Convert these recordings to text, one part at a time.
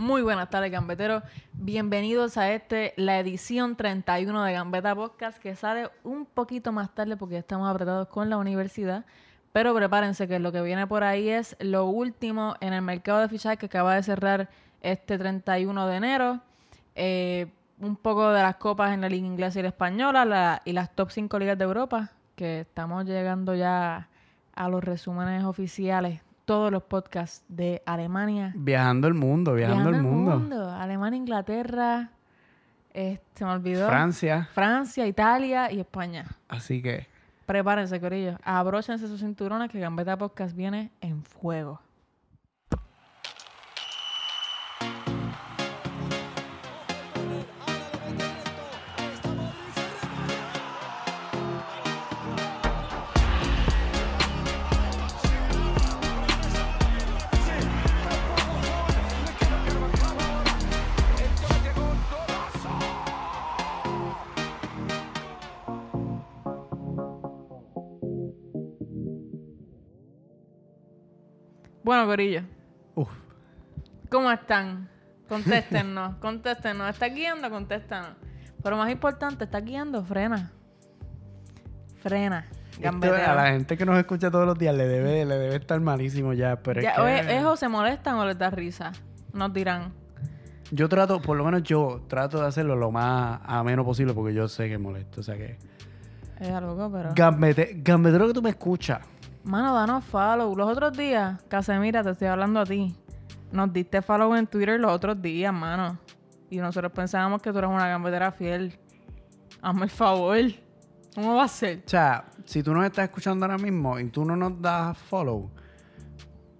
Muy buenas tardes, gambeteros. Bienvenidos a este, la edición 31 de Gambeta Podcast, que sale un poquito más tarde porque estamos apretados con la universidad. Pero prepárense que lo que viene por ahí es lo último en el mercado de fichajes que acaba de cerrar este 31 de enero. Eh, un poco de las copas en la liga inglesa y la española la- y las top 5 ligas de Europa, que estamos llegando ya a los resúmenes oficiales, todos los podcasts de Alemania, Viajando el mundo, viajando, el mundo. Alemania, Inglaterra, eh, se me olvidó. Francia. Francia, Italia y España. Así que Prepárense, corillo. Abróchense sus cinturones que Gambeta Podcast viene en fuego. Bueno, corillo. Uf. ¿Cómo están? Contéstenos, contéstenos. ¿Está guiando? Contéstanos. Pero más importante, ¿está guiando? Frena. Frena. esto a la gente que nos escucha todos los días le debe, le debe estar malísimo ya. Pero Ya, es que oye, ¿es o se molestan o les da risa? Nos dirán. yo trato, por lo menos yo trato de hacerlo lo más ameno posible porque yo sé que molesto. O sea que. Es algo, pero... Gambete, gambetero que tú me escuchas. Mano, danos follow. Los otros días, Casemira, te estoy hablando a ti. Nos diste follow en Twitter los otros días, mano. Y nosotros pensábamos que tú eras una gambetera fiel. Hazme el favor. ¿Cómo va a ser? O sea, si tú nos estás escuchando ahora mismo y tú no nos das follow,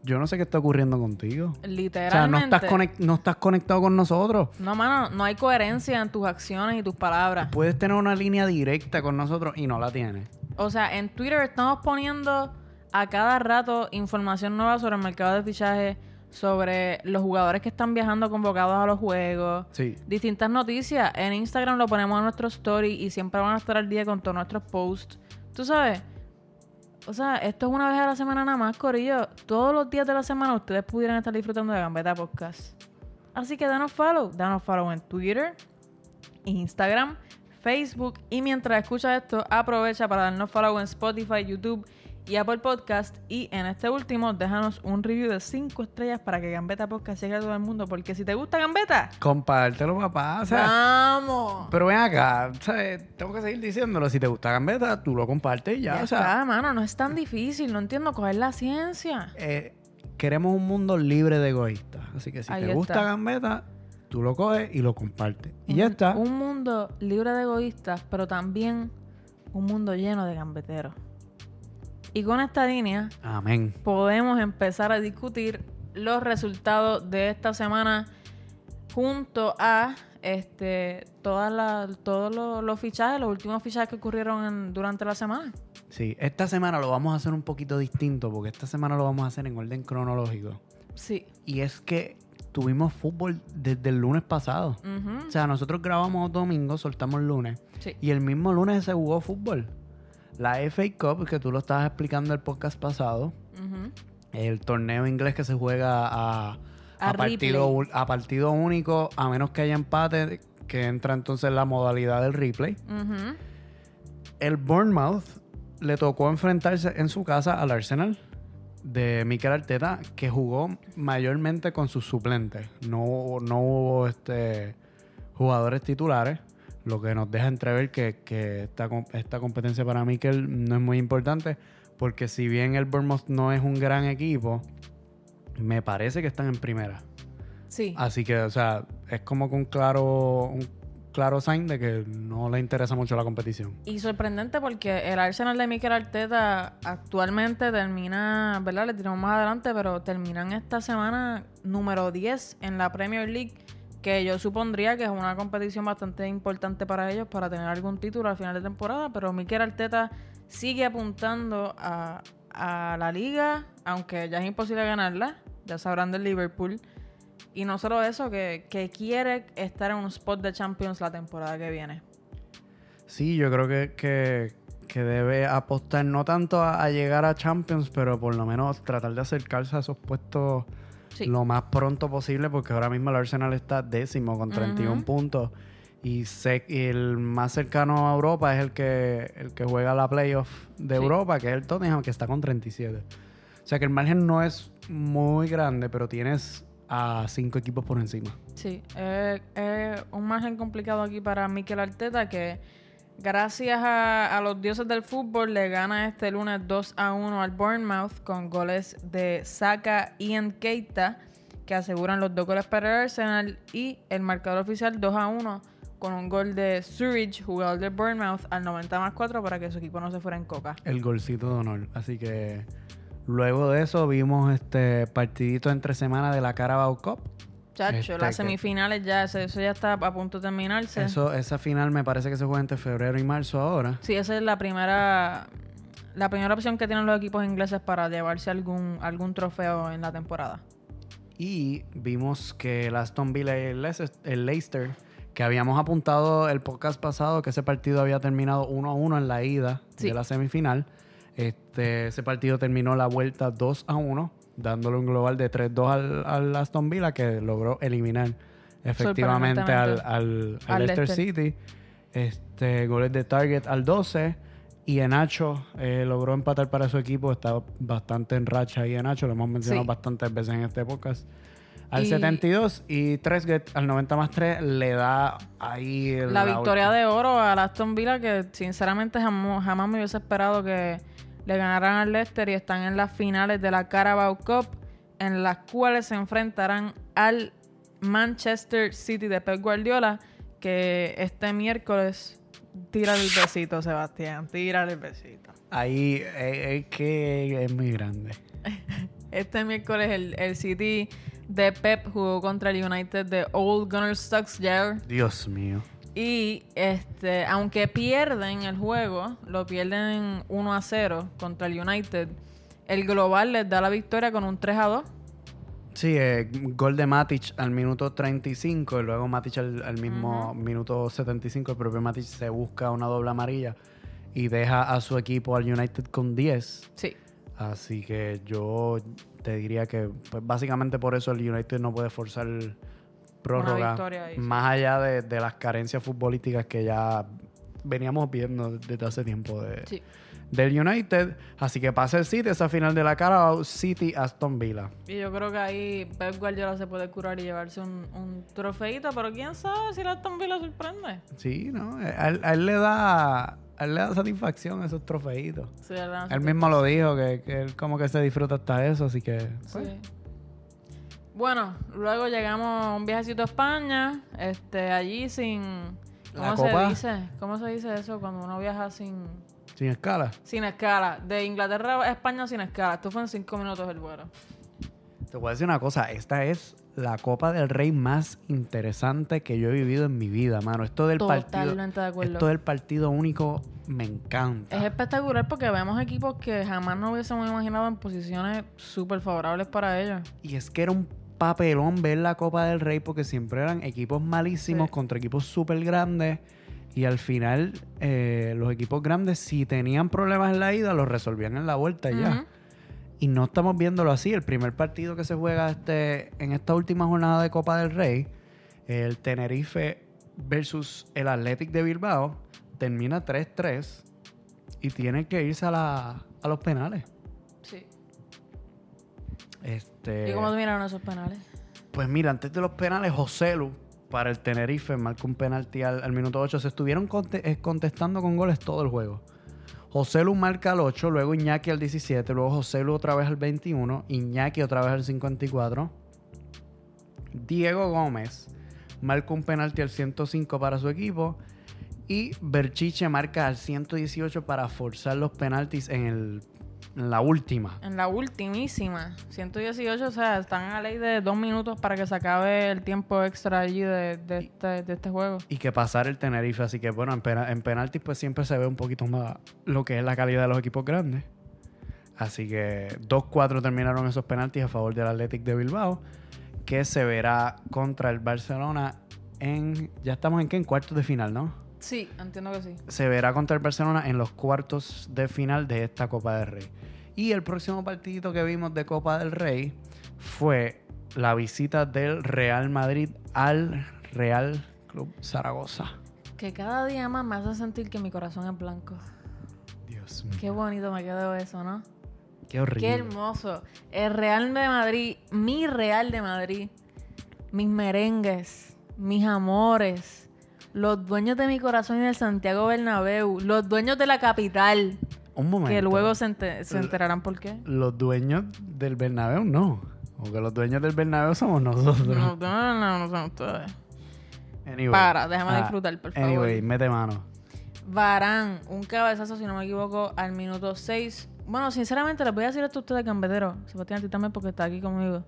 yo no sé qué está ocurriendo contigo. O sea, no Literalmente. estás, no estás conectado con nosotros. No, mano, no hay coherencia en tus acciones y tus palabras. Puedes tener una línea directa con nosotros y no la tienes. O sea, en Twitter estamos poniendo a cada rato información nueva sobre el mercado de fichaje, sobre los jugadores que están viajando convocados a los juegos, Sí. distintas noticias. En Instagram lo ponemos en nuestro story y siempre van a estar al día con todos nuestros posts. Tú sabes, o sea, esto es una vez a la semana nada más, Corillo. Todos los días de la semana ustedes pudieran estar disfrutando de Gambeta Podcast. Así que danos follow. Danos follow en Twitter, Instagram, Facebook. Y mientras escuchas esto, aprovecha para darnos follow en Spotify, YouTube y Apple Podcast. Y en este último, déjanos un review de 5 estrellas para que Gambeta Podcast llegue a todo el mundo. Porque si te gusta Gambeta, Compártelo, papá. O sea, ¡vamos! pero ven acá, ¿sabes? tengo que seguir diciéndolo. Si te gusta Gambeta, tú lo compartes y ya. Ya o sea, está, mano, no es tan difícil. No entiendo coger la ciencia. eh, queremos un mundo libre de egoístas. Así que si Ahí te gusta está. Gambeta, tú lo coges y lo compartes. Y Un- ya está. Un mundo libre de egoístas, pero también un mundo lleno de gambeteros. Y con esta línea Amén. podemos empezar a discutir los resultados de esta semana junto a este todas las- todos los, los fichajes, los últimos fichajes que ocurrieron en- durante la semana. Sí, esta semana lo vamos a hacer un poquito distinto porque esta semana lo vamos a hacer en orden cronológico. Sí. Y es que tuvimos fútbol desde el lunes pasado. O sea, nosotros grabamos domingo, soltamos lunes. Sí. Y el mismo lunes se jugó fútbol. La FA Cup, que tú lo estabas explicando el podcast pasado, el torneo inglés que se juega a, A a partido, a partido único, a menos que haya empate, que entra entonces la modalidad del replay. El Bournemouth le tocó enfrentarse en su casa al Arsenal de Mikel Arteta, que jugó mayormente con sus suplentes. No, no hubo este, jugadores titulares, lo que nos deja entrever que, que esta, esta competencia para Mikel no es muy importante, porque si bien el Bournemouth no es un gran equipo, me parece que están en primera. Sí. Así que, o sea, es como que un claro, un claro sign de que no le interesa mucho la competición. Y sorprendente porque el Arsenal de Mikel Arteta actualmente termina, ¿verdad? Le tiramos más adelante, pero terminan esta semana número 10 en la Premier League, que yo supondría que es una competición bastante importante para ellos para tener algún título al final de temporada, pero Mikel Arteta sigue apuntando a, la liga, aunque ya es imposible ganarla, ya sabrán del Liverpool. Y no solo eso, que, quiere estar en un spot de Champions la temporada que viene. Sí, yo creo que, que, que debe apostar no tanto a, a llegar a Champions, pero por lo menos tratar de acercarse a esos puestos Sí. lo más pronto posible porque ahora mismo el Arsenal está décimo con 31 Ujú. puntos y, el más cercano a Europa es el que, el que juega la playoff de Sí. Europa, que es el Tottenham, que está con 37. O sea que el margen no es muy grande, pero tienes a cinco equipos por encima. Sí, es es un margen complicado aquí para Mikel Arteta que gracias a, los dioses del fútbol le gana este lunes 2 a 1 al Bournemouth con goles de Saka y Keita que aseguran los dos goles para el Arsenal y el marcador oficial 2 a 1 con un gol de Surridge, jugador del Bournemouth, al 90 más 4 para que su equipo no se fuera en coca. El golcito de honor. Así que luego de eso vimos este partidito entre semana de la Carabao Cup. Chacho, Este, las semifinales ya, eso eso ya está a punto de terminarse. Eso, esa final me parece que se juega entre febrero y marzo ahora. Sí, esa es la primera la primera opción que tienen los equipos ingleses para llevarse algún algún trofeo en la temporada. Y vimos que el Aston Villa y el Leicester, que habíamos apuntado el podcast pasado que ese partido había terminado 1 a 1 en la ida Sí. de la semifinal. Este, ese partido terminó la vuelta 2 a 1, dándole un global de 3-2 al, al Aston Villa, que logró eliminar efectivamente al, al, al Leicester Leicester. City. Este, goles de Target al 12. Y Enacho eh, logró empatar para su equipo. Está bastante en racha ahí Enacho. Lo hemos mencionado Sí. bastantes veces en este podcast. Al Y- 72 y Tresget al 90 más 3 le da ahí el- La victoria de oro al Aston Villa que sinceramente jamás, jamás me hubiese esperado que le ganaran al Leicester y están en las finales de la Carabao Cup en las cuales se enfrentarán al Manchester City de Pep Guardiola que este miércoles tira el besito Sebastián, tira el besito. Ahí eh, es que es muy grande. Este miércoles el, el City de Pep jugó contra el United de Old Gunner Solskjaer Dios mío. Y este aunque pierden el juego, lo pierden 1 a 0 contra el United, el global les da la victoria con un 3 a 2. Sí, eh, gol de Matic al minuto 35 y luego Matic al, al mismo minuto 75. El propio Matic se busca una doble amarilla y deja a su equipo al United con 10. Sí. Así que yo te diría que pues, básicamente por eso el United no puede forzar prórroga. victoria ahí, sí. más allá de, de las carencias futbolísticas que ya veníamos viendo desde hace tiempo de, Sí. del United. Así que pasa el City, esa final de la Carabao, City Aston Villa. Y yo creo que ahí Pep Guardiola se puede curar y llevarse un, un trofeito, pero quién sabe si la Aston Villa sorprende. Sí, ¿no? A él, a él le da a él le da satisfacción esos trofeitos. Él mismo lo dijo, que, que él como que se disfruta hasta eso, así que... pues, Sí. Bueno, luego llegamos a un viajecito a España, este, allí sin... ¿Cómo se dice? ¿Cómo se dice eso cuando uno viaja sin, sin escala. sin escala? De Inglaterra a España sin escala. Esto fue en cinco minutos el vuelo. Te voy a decir una cosa, esta es la Copa del Rey más interesante que yo he vivido en mi vida, mano. Esto del partido, Totalmente de acuerdo. esto del partido único me encanta. Es espectacular porque vemos equipos que jamás nos hubiésemos imaginado en posiciones súper favorables para ellos. Y es que era un papelón ver la Copa del Rey porque siempre eran equipos malísimos Sí. contra equipos súper grandes. Y al final, eh, los equipos grandes, si tenían problemas en la ida, los resolvían en la vuelta ya. Y no estamos viéndolo así. El primer partido que se juega este, en esta última jornada de Copa del Rey, el Tenerife versus el Athletic de Bilbao, termina 3-3 y tiene que irse a, la- a los penales. Este, ¿Y cómo miraron esos penales? Pues mira, antes de los penales, Joselu para el Tenerife marcó un penalti al, al minuto 8. Se estuvieron conte- eh, contestando con goles todo el juego. Joselu marca al 8, luego Iñaki al 17, luego Joselu otra vez al 21, Iñaki otra vez al 54. Diego Gómez marca un penalti al 105 para su equipo. Y Berchiche marca al 118 para forzar los penaltis en, el, en la última. En la ultimísima, 118, o sea, están a ley de dos minutos para que se acabe el tiempo extra allí de, de este, de este juego. y que pasar el Tenerife. Así que bueno, en, pena- en penaltis pues siempre se ve un poquito más lo que es la calidad de los equipos grandes. Así que 2-4 terminaron esos penaltis a favor del Athletic de Bilbao, que se verá contra el Barcelona en... Ya estamos en qué? En cuartos de final, ¿no? Sí, entiendo que sí. Se verá contra el Barcelona en los cuartos de final de esta Copa del Rey. Y el próximo partidito que vimos de Copa del Rey fue la visita del Real Madrid al Real Club Zaragoza. Que cada día más me hace sentir que mi corazón es blanco. Dios mío. Qué bonito me quedó eso, ¿no? Qué horrible. Qué hermoso. El Real de Madrid, mi Real de Madrid, mis merengues, mis amores, los dueños de mi corazón y del Santiago Bernabéu, los dueños de la capital, Un momento. que luego se, ente- se enterarán por qué. Los dueños del Bernabéu no. Porque los dueños del Bernabéu somos nosotros. No, no, no, no son ustedes. Anyway. Para, déjame Ah, disfrutar, por favor. Anyway, mete mano. Varán, un cabezazo, si no me equivoco, al minuto 6. Bueno, sinceramente, les voy a decir esto a ustedes, Gambetero. Sebastián, a ti también, porque está aquí conmigo.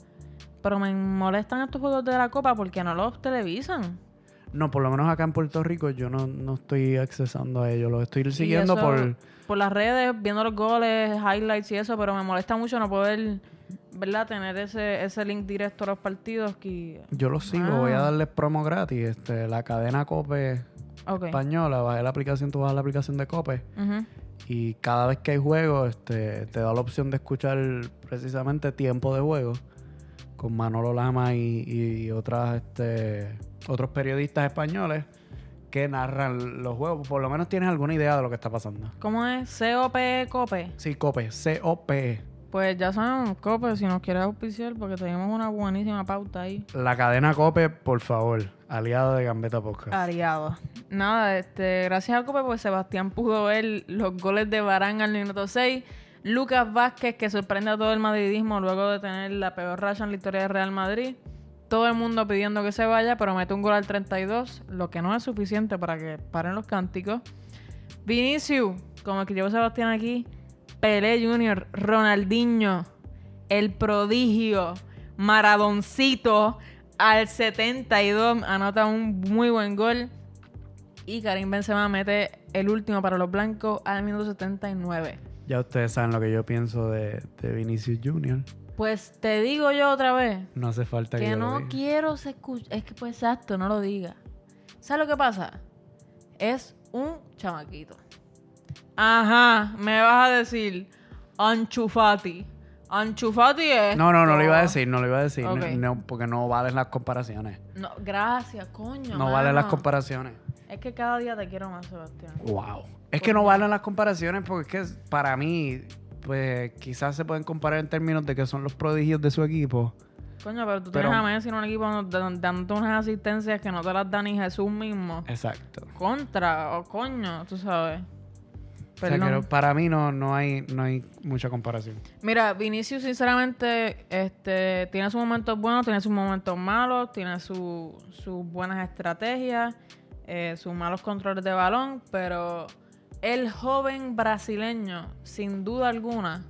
Pero me molestan estos juegos de la Copa porque no los televisan. No, por lo menos acá en Puerto Rico yo no, no estoy accesando a ellos. Los estoy siguiendo eso, por... por las redes, viendo los goles, highlights y eso, pero me molesta mucho no poder, ¿verdad? Tener ese, ese link directo a los partidos que... Yo los sigo, Ah. voy a darles promo gratis. Este, la cadena Cope Ok. española, bajé la aplicación, tú bajas la aplicación de Cope. Y cada vez que hay juego, este, te da la opción de escuchar precisamente tiempo de juego con Manolo Lama y, y otras, este, otros periodistas españoles que narran los juegos. Por lo menos tienes alguna idea de lo que está pasando. ¿Cómo es? COP Cope. Sí, Cope, C-O-P. Pues ya saben, Cope, si nos quieres auspiciar, porque tenemos una buenísima pauta ahí. La cadena Cope, por favor, aliado de Gambeta Podcast. Ariado. Nada, este, gracias a Cope, pues Sebastián pudo ver los goles de Barán al minuto 6. Lucas Vázquez, que sorprende a todo el madridismo luego de tener la peor racha en la historia de Real Madrid. Todo el mundo pidiendo que se vaya, pero mete un gol al 32, lo que no es suficiente para que paren los cánticos. Vinicius, como llevo Sebastián aquí, Pelé Jr., Ronaldinho, el prodigio, Maradoncito, al 72 anota un muy buen gol. Y Karim Benzema mete el último para los blancos al minuto 79. Ya ustedes saben lo que yo pienso de, de Vinicius Jr. Pues te digo yo otra vez No hace falta que, que yo lo no diga. quiero se escuche. Es que pues exacto, no lo diga. ¿Sabes lo que pasa? Es un chamaquito. Ajá, me vas a decir Anchufati. Anchufati es. No, no, no lo iba a decir, no lo iba a decir. No, porque no valen las comparaciones. No, gracias, coño. No valen las comparaciones. Es que cada día te quiero más, Sebastián. Wow. Es que no valen las comparaciones porque es que para mí, pues quizás se pueden comparar en términos de que son los prodigios de su equipo. Coño, pero tú Pero- tienes a Messi en un equipo donde- dándote unas asistencias que no te las da ni Jesús mismo. Exacto. Contra, o coño, tú sabes. O sea, que Perdón. para mí no, no, hay, no hay mucha comparación. Mira, Vinicius, sinceramente, este, tiene sus momentos buenos, tiene sus momentos malos, tiene su- sus buenas estrategias, eh, sus malos controles de balón, pero el joven brasileño, sin duda alguna,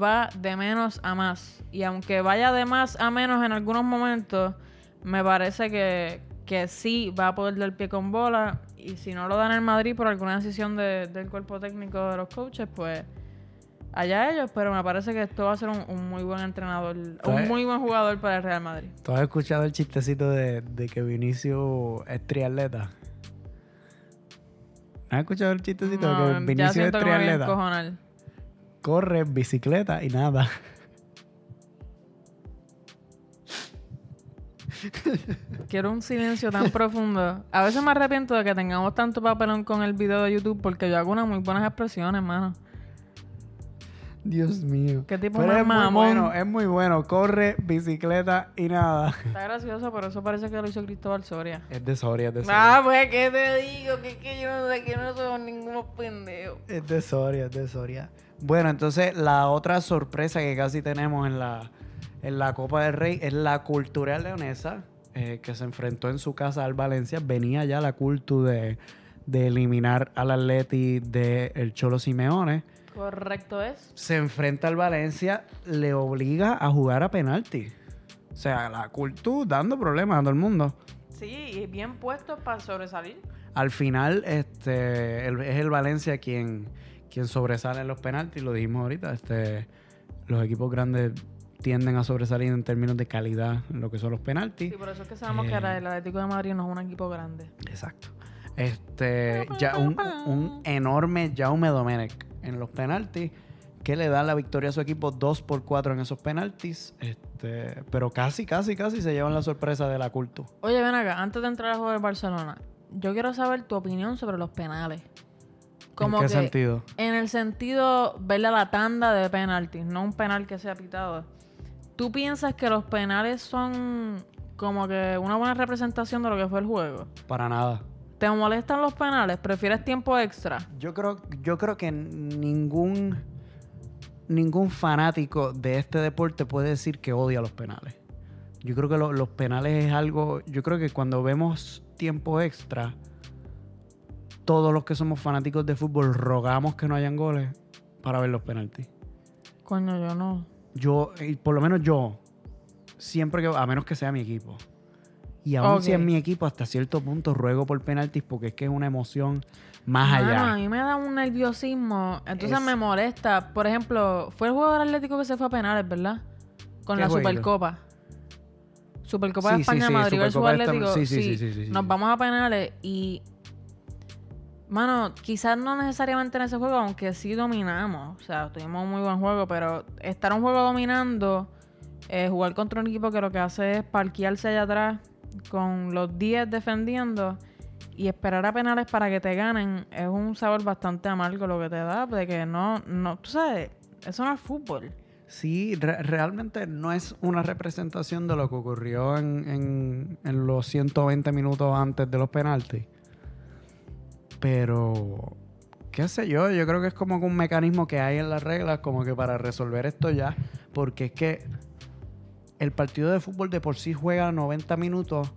va de menos a más. Y aunque vaya de más a menos en algunos momentos, me parece que, que sí va a poder dar pie con bola. Y si no lo dan en el Madrid por alguna decisión de- del cuerpo técnico de los coaches, pues allá ellos. Pero me parece que esto va a ser un, un muy buen entrenador, un muy buen jugador para el Real Madrid. ¿Tú has escuchado el chistecito de, de que Vinicius es triatleta? ¿Has escuchado el chistecito No, que Vinicius es triatleta? Corre, bicicleta y nada. Quiero un silencio tan profundo. A veces me arrepiento de que tengamos tanto papelón con el video de YouTube porque yo hago unas muy buenas expresiones, mano. Dios mío. ¿Qué tipo Pero más es muy mamón? bueno, es muy bueno. Corre, bicicleta y nada. Está gracioso, pero eso parece que lo hizo Cristóbal Soria. Es de Soria, es de Soria. Ah, pues, ¿qué te digo? Que, que yo no sé que no somos ningunos pendejos. Es de Soria, es de Soria. Bueno, entonces la otra sorpresa que casi tenemos en la, en la Copa del Rey es la Cultural Leonesa, eh, que se enfrentó en su casa al Valencia. Venía ya la Cultu de, de eliminar al Atleti del Cholo Simeone. Correcto es. Se enfrenta al Valencia, le obliga a jugar a penalti. O sea, la Cultu dando problemas a todo el mundo. Sí, y bien puesto para sobresalir. Al final, este, el- es el Valencia quien, quien sobresale en los penaltis, lo dijimos ahorita. Este, los equipos grandes tienden a sobresalir en términos de calidad en lo que son los penaltis. Sí, por eso es que sabemos Eh. que ahora el Atlético de Madrid no es un equipo grande. Exacto. Este, ya un, un enorme Jaume Domenech en los penaltis que le dan la victoria a su equipo 2 por 4 en esos penaltis. Este, pero casi, casi, casi se llevan la sorpresa de la culto. Oye, ven acá, antes de entrar al juego del Barcelona, yo quiero saber tu opinión sobre los penales. ¿En qué sentido? En el sentido, verle la tanda de penaltis, no un penal que sea pitado. ¿Tú piensas que los penales son como que una buena representación de lo que fue el juego? Para nada. ¿Te molestan los penales? ¿Prefieres tiempo extra? Yo creo, yo creo que ningún, ningún fanático de este deporte puede decir que odia los penales. Yo creo que los penales es algo. Yo creo que cuando vemos tiempo extra, todos los que somos fanáticos de fútbol rogamos que no hayan goles para ver los penaltis. Coño, yo no. Yo, por lo menos yo, siempre que, a menos que sea mi equipo. Y aún si es mi equipo, hasta cierto punto ruego por penaltis porque es que es una emoción más allá. A mí me da un nerviosismo, entonces me molesta. Por ejemplo, fue el jugador Atlético que se fue a penales, ¿verdad? Con la Supercopa. Supercopa de España, Madrid versus Atlético. Sí, sí, sí, Nos vamos a penales y Mano, quizás no necesariamente en ese juego, aunque sí dominamos. O sea, tuvimos un muy buen juego, pero estar un juego dominando, eh, jugar contra un equipo que lo que hace es parquearse allá atrás con los 10 defendiendo y esperar a penales para que te ganen, es un sabor bastante amargo lo que te da, de que no, no, tú sabes, eso no es fútbol. Sí, realmente no es una representación de lo que ocurrió en, en, en los 120 minutos antes de los penaltis. Pero, qué sé yo, yo creo que es como un mecanismo que hay en las reglas como que para resolver esto ya, porque es que el partido de fútbol de por sí juega 90 minutos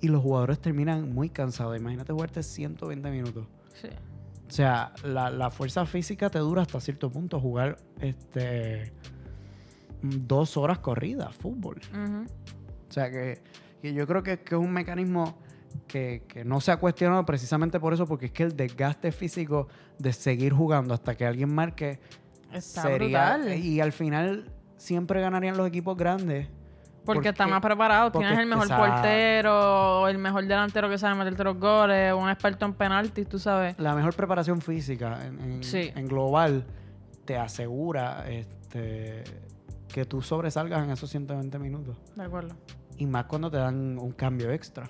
y los jugadores terminan muy cansados. Imagínate jugarte 120 minutos. Sí. O sea, la, fuerza física te dura hasta cierto punto jugar este dos horas corridas, fútbol. O sea que, yo creo que, que es un mecanismo que, no se ha cuestionado precisamente por eso, porque es que el desgaste físico de seguir jugando hasta que alguien marque Está sería. Y al final siempre ganarían los equipos grandes. Porque, está más preparado, tienes el mejor portero, el mejor delantero que sabe meterte los goles, un experto en penaltis, tú sabes. La mejor preparación física en, en global te asegura este, que tú sobresalgas en esos 120 minutos. De acuerdo. Y más cuando te dan un cambio extra.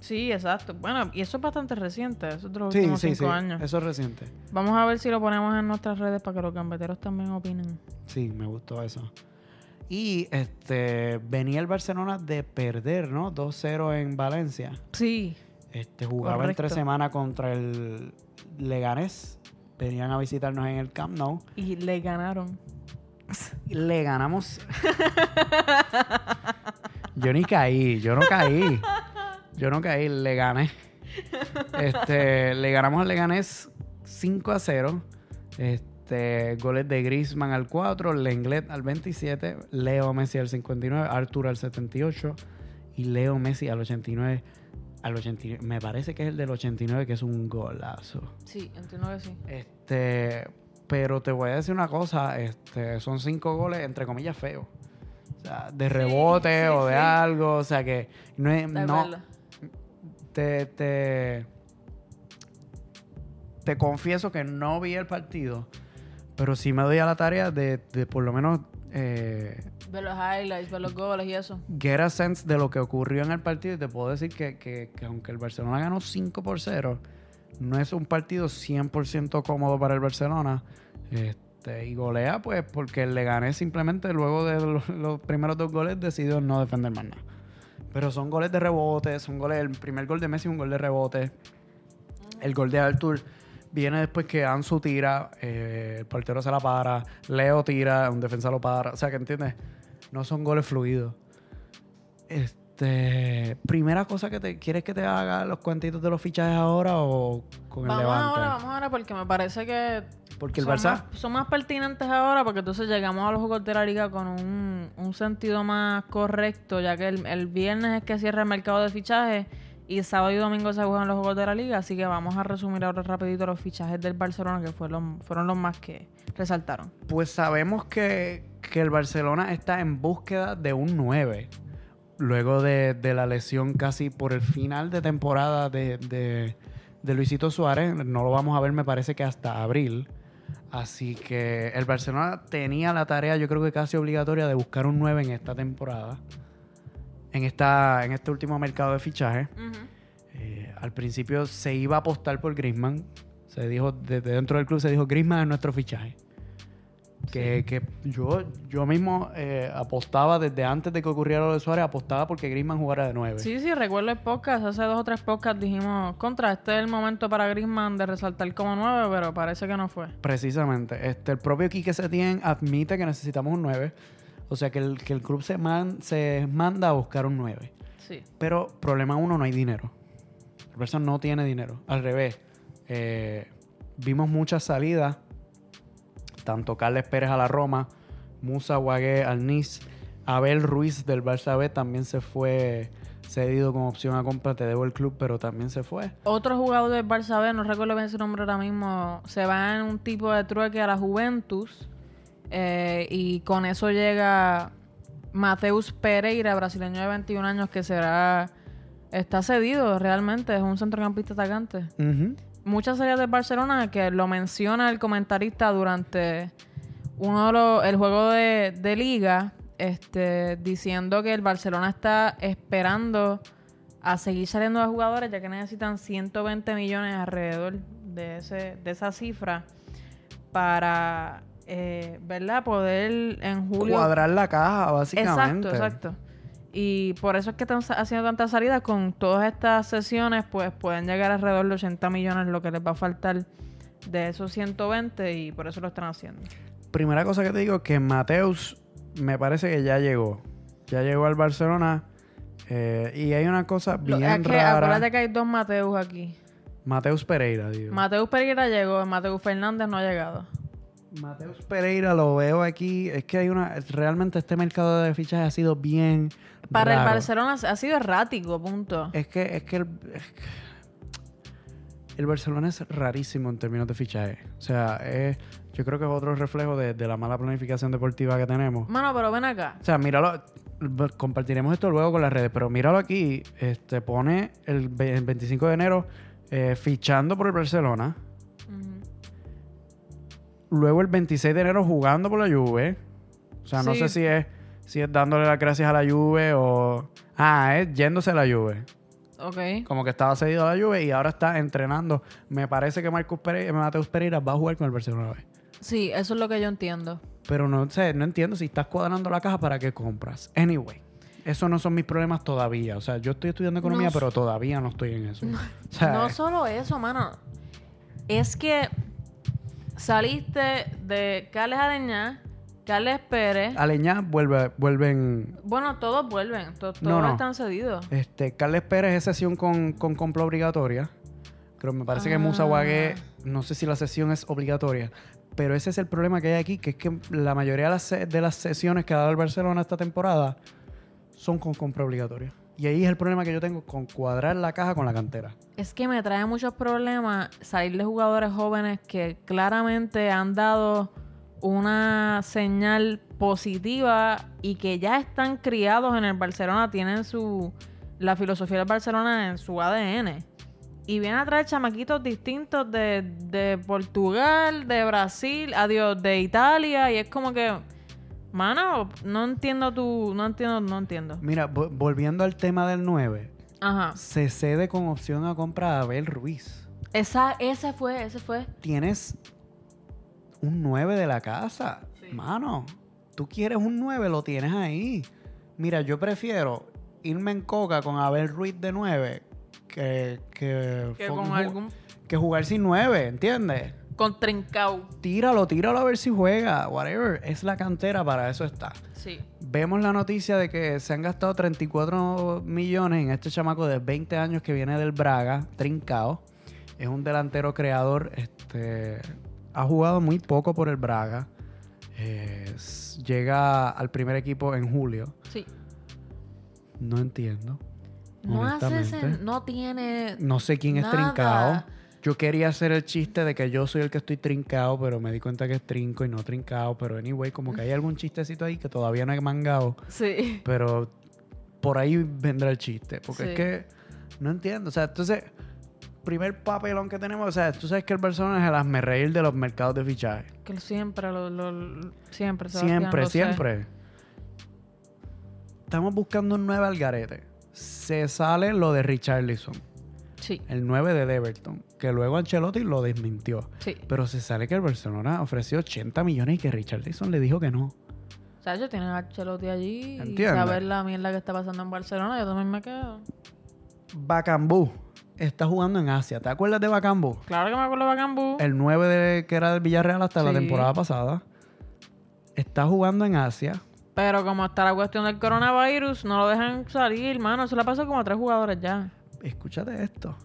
Sí, exacto. Bueno, y eso es bastante reciente, eso es de los últimos cinco sí, años. Eso es reciente. Vamos a ver si lo ponemos en nuestras redes para que los gambeteros también opinen. Sí, me gustó eso. Y este venía el Barcelona de perder, ¿no? 2-0 en Valencia. Sí. Este jugaba entre semana contra el Leganés. Venían a visitarnos en el Camp Nou. Y le ganaron. Le ganamos. yo ni caí, yo no caí. Yo no caí, le gané. Este, le ganamos al Leganés 5 a 0. Este, goles de Griezmann al 4, Lenglet al 27, Leo Messi al 59, Arthur al 78 y Leo Messi al 89. Al 89, me parece que es el del 89 que es un golazo. Sí, 89 sí. Este, pero te voy a decir una cosa, este, son cinco goles entre comillas feos. O sea, de rebote o de algo, o sea que no es, no, te, te, te confieso que no vi el partido, pero sí me doy a la tarea de, por lo menos... Eh, ver los highlights, ver los goles y eso. Get a sense de lo que ocurrió en el partido y te puedo decir que, que, que aunque el Barcelona ganó 5 por 0, no es un partido 100% cómodo para el Barcelona. Este, y golea, pues, porque le gané simplemente luego de los, los primeros dos goles decidió no defender más nada. Pero son goles de rebote, son goles. El primer gol de Messi es un gol de rebote. El gol de Arthur viene después que Ansu tira, eh, el portero se la para, Leo tira, un defensa lo para. O sea, que entiendes, no son goles fluidos. Este, primera cosa que te quieres que te haga los cuentitos de los fichajes ahora o con el vamos Levante. Ahora, vamos ahora porque me parece que porque el son Barça más, son más pertinentes ahora porque entonces llegamos a los juegos de la liga con un, un sentido más correcto, ya que el, el, viernes es que cierra el mercado de fichajes y sábado y domingo se juegan los juegos de la liga, así que vamos a resumir ahora rapidito los fichajes del Barcelona que fueron, fueron los más que resaltaron. Pues sabemos que, que el Barcelona está en búsqueda de un 9 luego de, de, la lesión casi por el final de temporada de, de, de, Luisito Suárez, no lo vamos a ver me parece que hasta abril. Así que el Barcelona tenía la tarea, yo creo que casi obligatoria, de buscar un 9 en esta temporada. En, esta, en este último mercado de fichaje. Eh, al principio se iba a apostar por Griezmann. Se dijo, desde dentro del club se dijo, Griezmann es nuestro fichaje. Que, que yo, yo mismo eh, apostaba desde antes de que ocurriera lo de Suárez, apostaba porque Griezmann jugara de 9. Sí, sí, recuerdo el podcast, hace dos o tres podcasts dijimos, contra, este es el momento para Griezmann de resaltar como 9, pero parece que no fue. Precisamente. Este, el propio Quique Setién admite que necesitamos un 9. O sea, que el, que el club se, man- se manda a buscar un 9. Sí. Pero problema uno, no hay dinero. El Barça no tiene dinero. Al revés. eh, vimos muchas salidas. Tanto Carles Pérez a la Roma, Musa Guagué al Nice, Abel Ruiz del Barça B también se fue cedido con opción a compra. Te debo el club, pero también se fue. Otro jugador del Barça B, no recuerdo bien su nombre ahora mismo, se va en un tipo de trueque a la Juventus eh, y con eso llega Mateus Pereira, brasileño de 21 años, que será está cedido realmente, es un centrocampista atacante. Ujú. Muchas series del Barcelona que lo menciona el comentarista durante uno de los, el juego de, de liga, este, diciendo que el Barcelona está esperando a seguir saliendo de jugadores ya que necesitan 120 millones alrededor de, ese, de esa cifra para, eh, ¿verdad? Poder en julio... Cuadrar la caja, básicamente. Exacto, exacto. Y por eso es que están haciendo tantas salidas. Con todas estas sesiones, pues pueden llegar alrededor de 80 millones, lo que les va a faltar de esos 120, y por eso lo están haciendo. Primera cosa que te digo es que Mateus me parece que ya llegó. Ya llegó al Barcelona. eh, y hay una cosa bien es que rara. acuérdate que hay dos Mateus aquí. Mateus Pereira, digo. Mateus Pereira llegó, Mateus Fernández no ha llegado. Mateus Pereira lo veo aquí. Es que hay una. Realmente este mercado de fichajes ha sido bien. Para el. Barcelona ha sido errático, punto. Es que, es que el, es que el Barcelona es rarísimo en términos de fichaje. O sea, es, yo creo que es otro reflejo de, de la mala planificación deportiva que tenemos. Mano, pero ven acá. O sea, míralo. Compartiremos esto luego con las redes, pero míralo aquí. Este pone el, ve- el 25 de enero eh, fichando por el Barcelona. Luego el 26 de enero jugando por la Juve. O sea, no sé si es, si es dándole las gracias a la Juve o... Ah, es yéndose a la Juve. Ok. Como que estaba cedido a la Juve y ahora está entrenando. Me parece que Marcus Pereira, Mateus Pereira va a jugar con el Barcelona B. Sí, eso es lo que yo entiendo. Pero no sé, no entiendo si estás cuadrando la caja para qué compras. Anyway, esos no son mis problemas todavía. O sea, yo estoy estudiando economía, No pero todavía no estoy en eso. O sea, No solo eso, mano. Es que saliste de Carles Areña, Carles Pérez. Aleñá vuelve, vuelven. Bueno, todos vuelven. to- Todos No, no. están cedidos. Este, Carles Pérez es sesión con, con compra obligatoria. Pero me parece que Musa Ah. Wagué, no sé si la sesión es obligatoria. Pero ese es el problema que hay aquí, que es que la mayoría de las, de las sesiones que ha dado el Barcelona esta temporada son con compra obligatoria. Y ahí es el problema que yo tengo con cuadrar la caja con la cantera. Es que me trae muchos problemas salir de jugadores jóvenes que claramente han dado una señal positiva y que ya están criados en el Barcelona, tienen su la filosofía del Barcelona en su ADN. Y vienen a traer chamaquitos distintos de, de Portugal, de Brasil, adiós, de Italia, y es como que, mano, no entiendo tu, no entiendo, no entiendo. Mira, vo- volviendo al tema del 9, Ajá. se cede con opción a compra a Abel Ruiz. Esa, ese fue, ese fue. Tienes un 9 de la casa. Sí. Mano, tú quieres un 9, lo tienes ahí. Mira, yo prefiero irme en coca con Abel Ruiz de 9 que, que, Que con algún que jugar sin 9, ¿entiendes? Con Trincao. Tíralo, tíralo a ver si juega. Whatever. Es la cantera, para eso está. Sí. Vemos la noticia de que se han gastado 34 millones en este chamaco de 20 años que viene del Braga, Trincao. Es un delantero creador. Este, ha jugado muy poco por el Braga. Eh, llega al primer equipo en julio. Sí. No entiendo. No hace sen- no tiene. No sé quién es Nada. Trincao. Yo quería hacer el chiste de que yo soy el que estoy trincado, pero me di cuenta que es trinco y no trincado. Pero anyway, como que hay algún chistecito ahí que todavía no he mangado. Sí. Pero por ahí vendrá el chiste. Porque Sí. es que no entiendo. O sea, entonces, primer papelón que tenemos. O sea, tú sabes que el Barcelona es el reír de los mercados de fichaje. Que siempre, lo, lo- siempre, Sebastián, Siempre, lo sé. siempre. Estamos buscando un 9 al garete. Se sale lo de Richarlison, Sí, el 9 de Everton, que luego Ancelotti lo desmintió. sí. Pero se sale que el Barcelona ofreció 80 millones y que Richarlison le dijo que no. O sea, ellos tienen a Ancelotti allí y Entiende. saber la mierda que está pasando en Barcelona, yo también me quedo. Bacambú está jugando en Asia. ¿Te acuerdas de Bacambú? Claro que me acuerdo de Bacambú. El 9 de, que era del Villarreal hasta la temporada pasada. Está jugando en Asia. Pero como está la cuestión del coronavirus, no lo dejan salir, mano. Eso le pasó como a tres jugadores ya. Escúchate esto.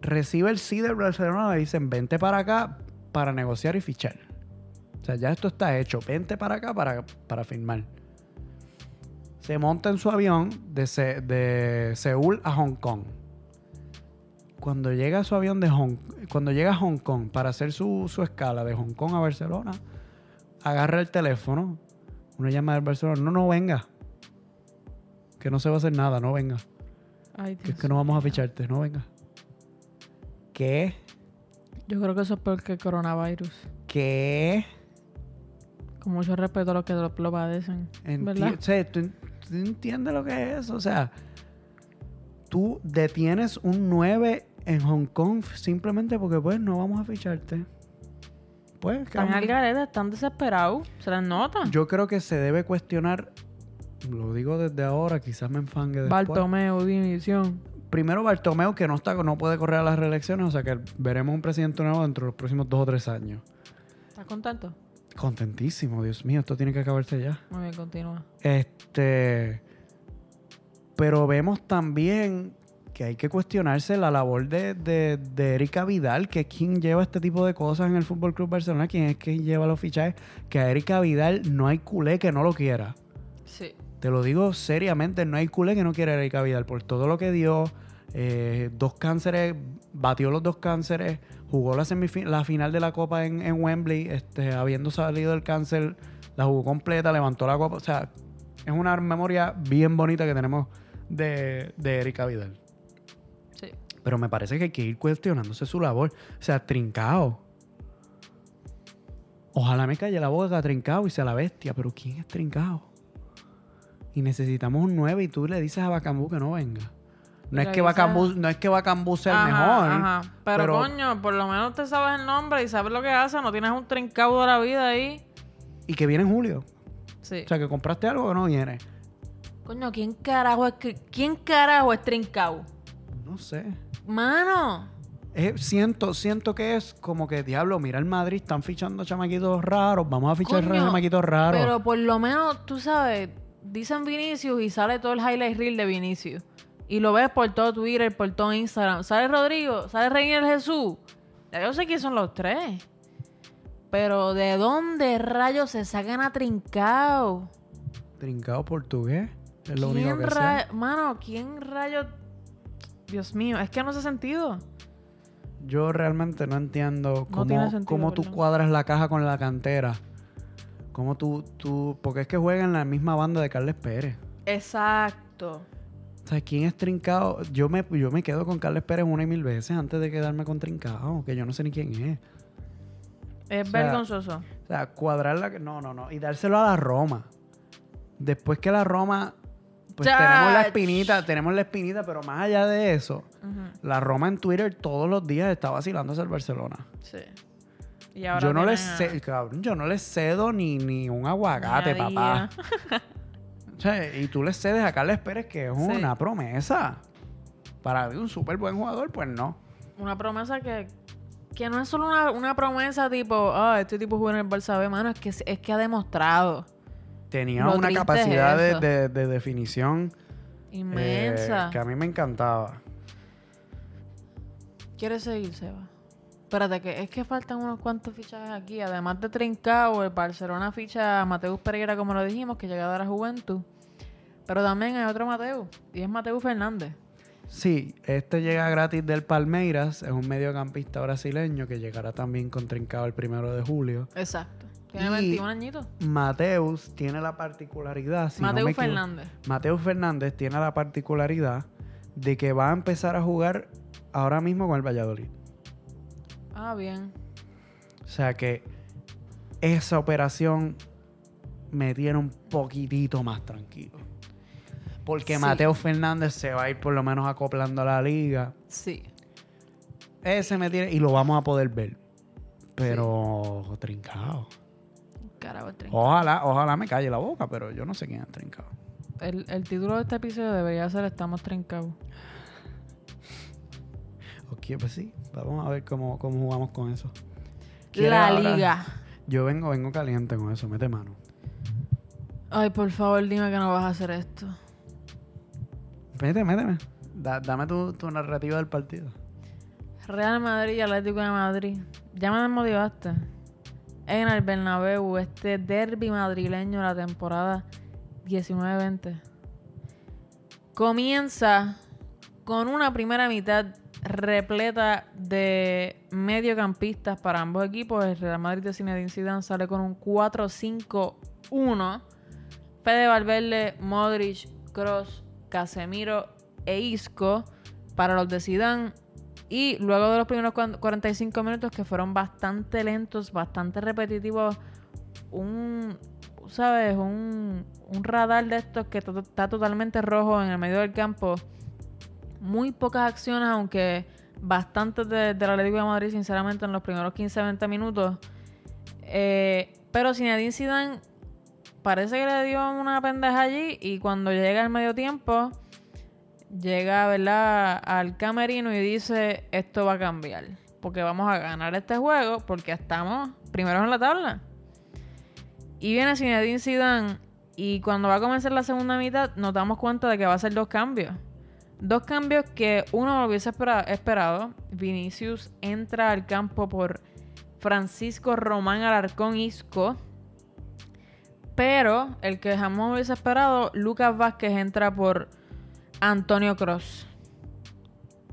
Recibe el sí del Barcelona, le dicen, vente para acá para negociar y fichar. O sea, ya esto está hecho. Vente para acá para, para firmar. Se monta en su avión de, Se- de Seúl a Hong Kong. Cuando llega su avión de Hong cuando llega a Hong Kong para hacer su, su escala de Hong Kong a Barcelona, agarra el teléfono, una llamada del Barcelona, no, no venga. Que no se va a hacer nada, no venga. Ay, Que es Dios que no vamos a ficharte, no venga. ¿Qué? Yo creo que eso es peor que el coronavirus. ¿Qué? Con mucho respeto a los que lo, lo padecen. Enti- ¿Verdad? o sea, ¿tú, tú entiendes lo que es? O sea, tú detienes un 9 en Hong Kong simplemente porque pues no vamos a ficharte. Pues, ¿qué Están al están desesperados. Se les nota. yo creo que se debe cuestionar, lo digo desde ahora, quizás me enfangue después. Bartomeu, dimisión. Primero Bartomeu, que no está, no puede correr a las reelecciones, o sea que veremos un presidente nuevo dentro de los próximos dos o tres años. ¿Estás contento? Contentísimo, Dios mío, esto tiene que acabarse ya. Muy bien, continúa. Este. Pero vemos también que hay que cuestionarse la labor de, de, de Erika Vidal, que es quien lleva este tipo de cosas en el Fútbol Club Barcelona, quien es quien lleva los fichajes. Que a Erika Vidal no hay culé que no lo quiera. Sí. Te lo digo seriamente, no hay culé que no quiera a Erika Vidal por todo lo que dio. eh, dos cánceres, batió los dos cánceres, jugó la, la final de la Copa en, en Wembley, este, habiendo salido del cáncer, la jugó completa, levantó la Copa. O sea, es una memoria bien bonita que tenemos de, de Erika Vidal. Pero me parece que hay que ir cuestionándose su labor. O sea, trincao. Ojalá me calle la boca a trincao y sea la bestia, pero ¿quién es trincao? Y necesitamos un 9 y tú le dices a Bacambú que no venga. No es que Bacambú, no es que Bacambú sea el mejor. ajá. Pero, pero- coño, por lo menos te sabes el nombre y sabes lo que hace. No tienes un trincado de la vida ahí. Y que viene en julio. Sí. O sea, que compraste algo que no viene. coño, ¿quién carajo es quién carajo es trincado? No sé. Mano. Eh, siento, siento que es como que, diablo, mira el Madrid, están fichando chamaquitos raros, vamos a fichar Coño, chamaquitos raros. Pero por lo menos, tú sabes, dicen Vinicius y sale todo el highlight reel de Vinicius. Y lo ves por todo Twitter, por todo Instagram. Sale Rodrigo, sale Reiner Jesús. Ya yo sé quién son los tres. Pero ¿de dónde rayos se sacan a trincao? Trincado portugués. Es lo único ¿Quién que sé. Mano, ¿quién rayos? Dios mío, es que no hace sentido. Yo realmente no entiendo No cómo, sentido, cómo tú cuadras la caja con la cantera. Cómo tú, tú... Porque es que juegan en la misma banda de Carles Pérez. Exacto. O sea, ¿quién es Trincado? Yo me, yo me quedo con Carles Pérez una y mil veces antes de quedarme con Trincado, que yo no sé ni quién es. Es O sea, vergonzoso. O sea, cuadrar la... No, no, no. Y dárselo a la Roma. Después que la Roma... Pues Chach. tenemos la espinita, tenemos la espinita, pero más allá de eso, la Roma en Twitter todos los días está vacilándose al Barcelona. Sí. Y ahora Yo no, le tienen a- ce- cabrón, yo no le cedo ni, ni un aguacate, Nadie. papá. O sea, y tú le cedes a Carles Pérez, que es Sí. una promesa. Para mí, un súper buen jugador, pues no. Una promesa que, que no es solo una, una promesa tipo, ah, este tipo juega en el Barça B, mano, es que, es que ha demostrado. Tenía Lo una capacidad es de, eso. de- de definición eh, Inmensa. que a mí me encantaba. ¿Quieres seguir, Seba? Espérate, que es que faltan unos cuantos fichajes aquí. Además de Trincao, el Barcelona ficha a Mateus Pereira, como lo dijimos, que llega de la Juventud. Pero también hay otro Mateus, y es Mateus Fernández. Sí, este llega gratis del Palmeiras, es un mediocampista brasileño que llegará también con Trincado el primero de julio. Exacto. Tiene Y- 21 añitos. Mateus tiene la particularidad. si no Mateus equivoco- Fernández. Mateus Fernández tiene la particularidad de que va a empezar a jugar ahora mismo con el Valladolid. Ah, bien. O sea que esa operación me tiene un poquitito más tranquilo. Porque Sí. Mateo Fernández se va a ir por lo menos acoplando a la liga. Sí. Ese me tiene. Y lo vamos a poder ver. Pero trincado. Carajo. Ojalá, ojalá me calle la boca, pero yo no sé quién es trincado. El, el título de este episodio debería ser Estamos trincados. Ok, pues sí. Vamos a ver cómo, cómo jugamos con eso. ¿Quieres La liga. Yo vengo, vengo caliente con eso, mete mano. Ay, por favor, dime que no vas a hacer esto. Mete, méteme. Da- dame tu, tu narrativa del partido. Real Madrid y Atlético de Madrid. Ya me desmotivaste. En el Bernabéu, este derby madrileño la temporada 19-20. Comienza con una primera mitad repleta de mediocampistas para ambos equipos. El Real Madrid de Zinedine Zidane sale con un 4-5-1. Fede Valverde, Modric, Cross, Casemiro e Isco para los de Zidane. Y luego de los primeros cuan- 45 minutos que fueron bastante lentos, bastante repetitivos, un, ¿sabes? Un, un radar de estos que está totalmente rojo en el medio del campo. Muy pocas acciones, aunque bastantes de- del Atlético de Madrid, sinceramente, en los primeros 15-20 minutos. Eh, pero Zinedine Zidane parece que le dio una pendeja allí y cuando llega el medio tiempo llega, ¿verdad?, al camerino y dice, esto va a cambiar, porque vamos a ganar este juego, porque estamos primeros en la tabla. Y viene Zinedine Zidane y cuando va a comenzar la segunda mitad nos damos cuenta de que va a ser dos cambios. Dos cambios que uno lo hubiese espera- esperado. Vinicius entra al campo por Francisco Román Alarcón Isco. Pero el que jamás hubiese esperado, Lucas Vázquez entra por Antonio Cross.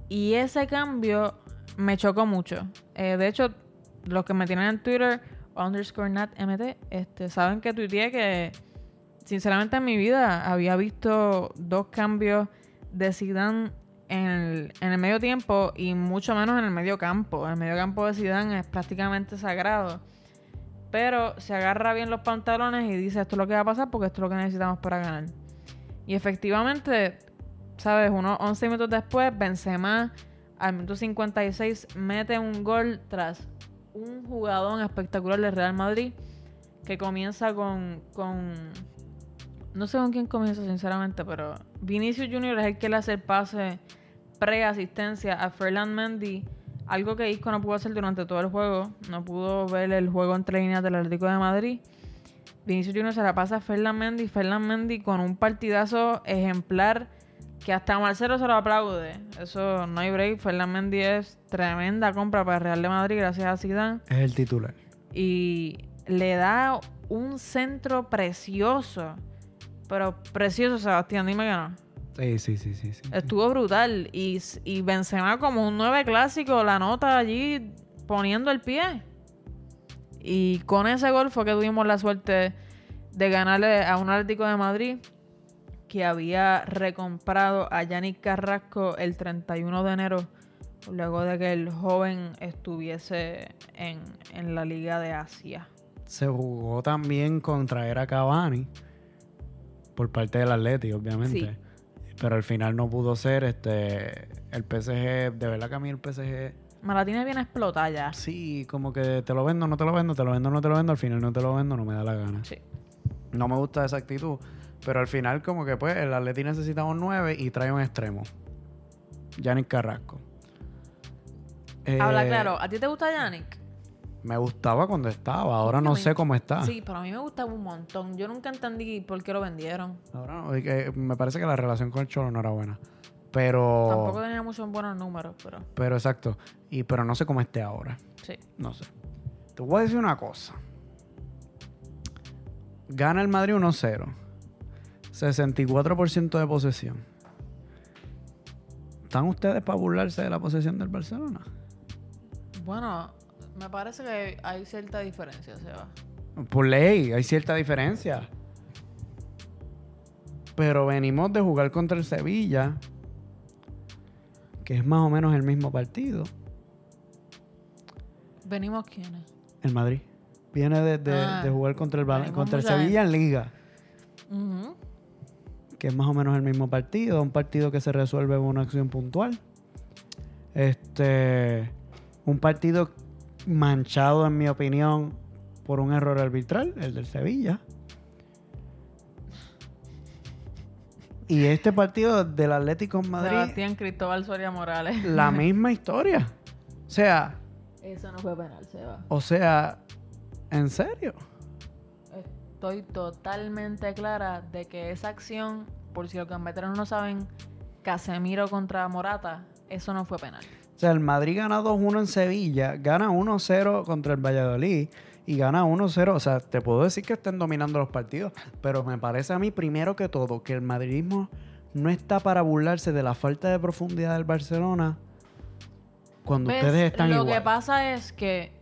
Y ese cambio me chocó mucho. Eh, de hecho, los que me tienen en Twitter, underscore natmt, este, saben que tuiteé que sinceramente en mi vida había visto dos cambios de Zidane en el, medio tiempo y mucho menos en el medio campo. El medio campo de Zidane es prácticamente sagrado. Pero se agarra bien los pantalones y dice esto es lo que va a pasar porque esto es lo que necesitamos para ganar. Y efectivamente, ¿sabes? Unos 11 minutos después, Benzema al minuto 56 mete un gol tras un jugadón espectacular del Real Madrid que comienza con, con no sé con quién comienza sinceramente, pero Vinicius Junior es el que le hace el pase pre-asistencia a Ferland Mendy, algo que Isco no pudo hacer durante todo el juego, no pudo ver el juego entre líneas del Atlético de Madrid. Vinicius Junior se la pasa a Ferland Mendy, Ferland Mendy con un partidazo ejemplar que hasta Marcelo se lo aplaude. Eso no hay break. Ferland Mendy es tremenda compra para el Real de Madrid gracias a Zidane Es el titular. y le da un centro precioso. Pero precioso, Sebastián, dime que no. Sí, sí, sí, sí. sí. Estuvo brutal. Y, y Benzema como un 9 clásico, la nota allí poniendo el pie. Y con ese gol fue que tuvimos la suerte de ganarle a un Atlético de Madrid que había recomprado a Yannick Carrasco el 31 de enero, luego de que el joven estuviese en, en la Liga de Asia. Se jugó también con traer a Cavani por parte del Atleti, obviamente. Sí. Pero al final no pudo ser. Este, el PSG, de verdad que a mí el PSG, Me la tiene bien explotada ya. sí, como que te lo vendo, no te lo vendo, te lo vendo, no te lo vendo, al final no te lo vendo, no me da la gana. Sí. No me gusta esa actitud. Pero al final, como que pues, el Atleti necesita un 9 y trae un extremo. Yannick Carrasco. Habla Eh, claro, ¿a ti te gusta Yannick? Me gustaba cuando estaba, ahora no mí- sé cómo está. Sí, pero a mí me gustaba un montón. Yo nunca entendí por qué lo vendieron. Ahora no, que me parece que la relación con el Cholo no era buena. Pero. Tampoco tenía muchos buenos números, pero Pero exacto. Y, pero no sé cómo esté ahora. sí. No sé. Te voy a decir una cosa. Gana el Madrid 1-0. 64% de posesión. ¿Están ustedes para burlarse de la posesión del Barcelona? Bueno, me parece que hay cierta diferencia, Seba. Por ley, hay cierta diferencia. Pero venimos de jugar contra el Sevilla. que es más o menos el mismo partido, ¿Venimos quiénes? el Madrid. Viene de, de- Ah, de jugar contra el, contra el Sevilla en Liga. Que es más o menos el mismo partido, un partido que se resuelve con una acción puntual. Este, un partido manchado, en mi opinión, por un error arbitral, el del Sevilla. Y este partido del Atlético en Madrid, Sebastián Cristóbal Soria Morales. la misma historia. O sea, Eso no fue penal, Seba. o sea, en serio. Estoy totalmente clara de que esa acción, por si los gambeteros no saben, Casemiro contra Morata, eso no fue penal. O sea, el Madrid gana 2-1 en Sevilla, gana 1-0 contra el Valladolid y gana 1-0. O sea, te puedo decir que estén dominando los partidos, pero me parece a mí, primero que todo, que el madridismo no está para burlarse de la falta de profundidad del Barcelona cuando ustedes están Lo igual. que pasa es que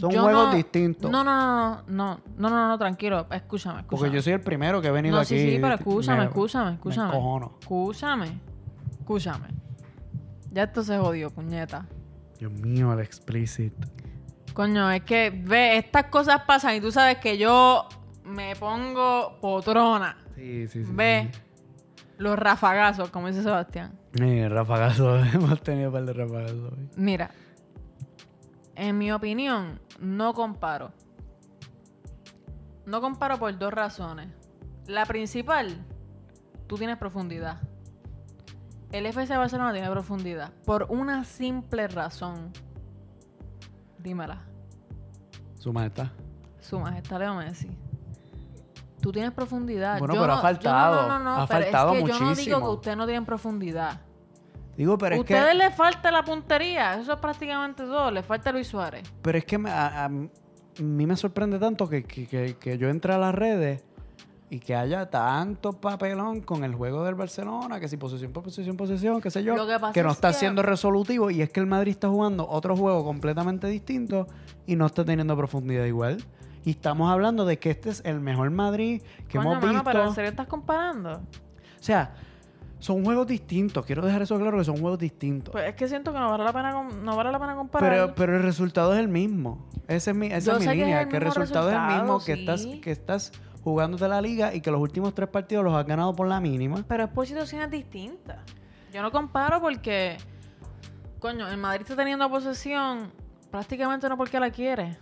Son yo juegos no- distintos. No, no, no, no, no, no, no, no, tranquilo, escúchame, escúchame. Porque yo soy el primero que he venido No, aquí. sí, sí, pero escúchame, me- escúchame, me escúchame. Escúchame, escúchame. Ya esto se jodió, puñeta. Dios mío, el explicit. Coño, es que, ve, estas cosas pasan y tú sabes que yo me pongo potrona. Sí, sí, sí. Ve los rafagazos, como dice Sebastián. Sí, rafagazo. Hemos tenido un par de rafagazos hoy. Mira, en mi opinión, no comparo. No comparo por dos razones. La principal, tú tienes profundidad. El FC Barcelona tiene profundidad. Por una simple razón. Dímela. Su majestad. Su majestad Leo Messi. Tú tienes profundidad. Bueno, Yo pero ha no- yo faltado. No, no, no, Ha pero faltado es que yo no digo muchísimo. que ustedes no tienen profundidad. Digo, pero es ustedes que... le falta la puntería. Eso es prácticamente todo. Le falta Luis Suárez. Pero es que me- a, a mí me sorprende tanto que, que- que- que yo entre a las redes y que haya tanto papelón con el juego del Barcelona, que si posesión por posesión, posesión, qué sé yo, que no es está que- siendo resolutivo y es que el Madrid está jugando otro juego completamente distinto y no está teniendo profundidad igual. Y estamos hablando de que este es el mejor Madrid que Coño, hemos mano, visto. pero ¿en serio estás comparando? O sea, son juegos distintos. Quiero dejar eso claro que son juegos distintos. Pues es que siento que no vale la pena, no vale la pena comparar. Pero, pero el resultado es el mismo. Esa es mi, esa Yo es mi que línea. el Que el resultado, es el mismo. Que, estás, que estás jugándote la liga y que los últimos tres partidos los has ganado por la mínima. Pero es por situaciones distintas. Yo no comparo porque, coño, el Madrid está teniendo posesión prácticamente no porque la quiere.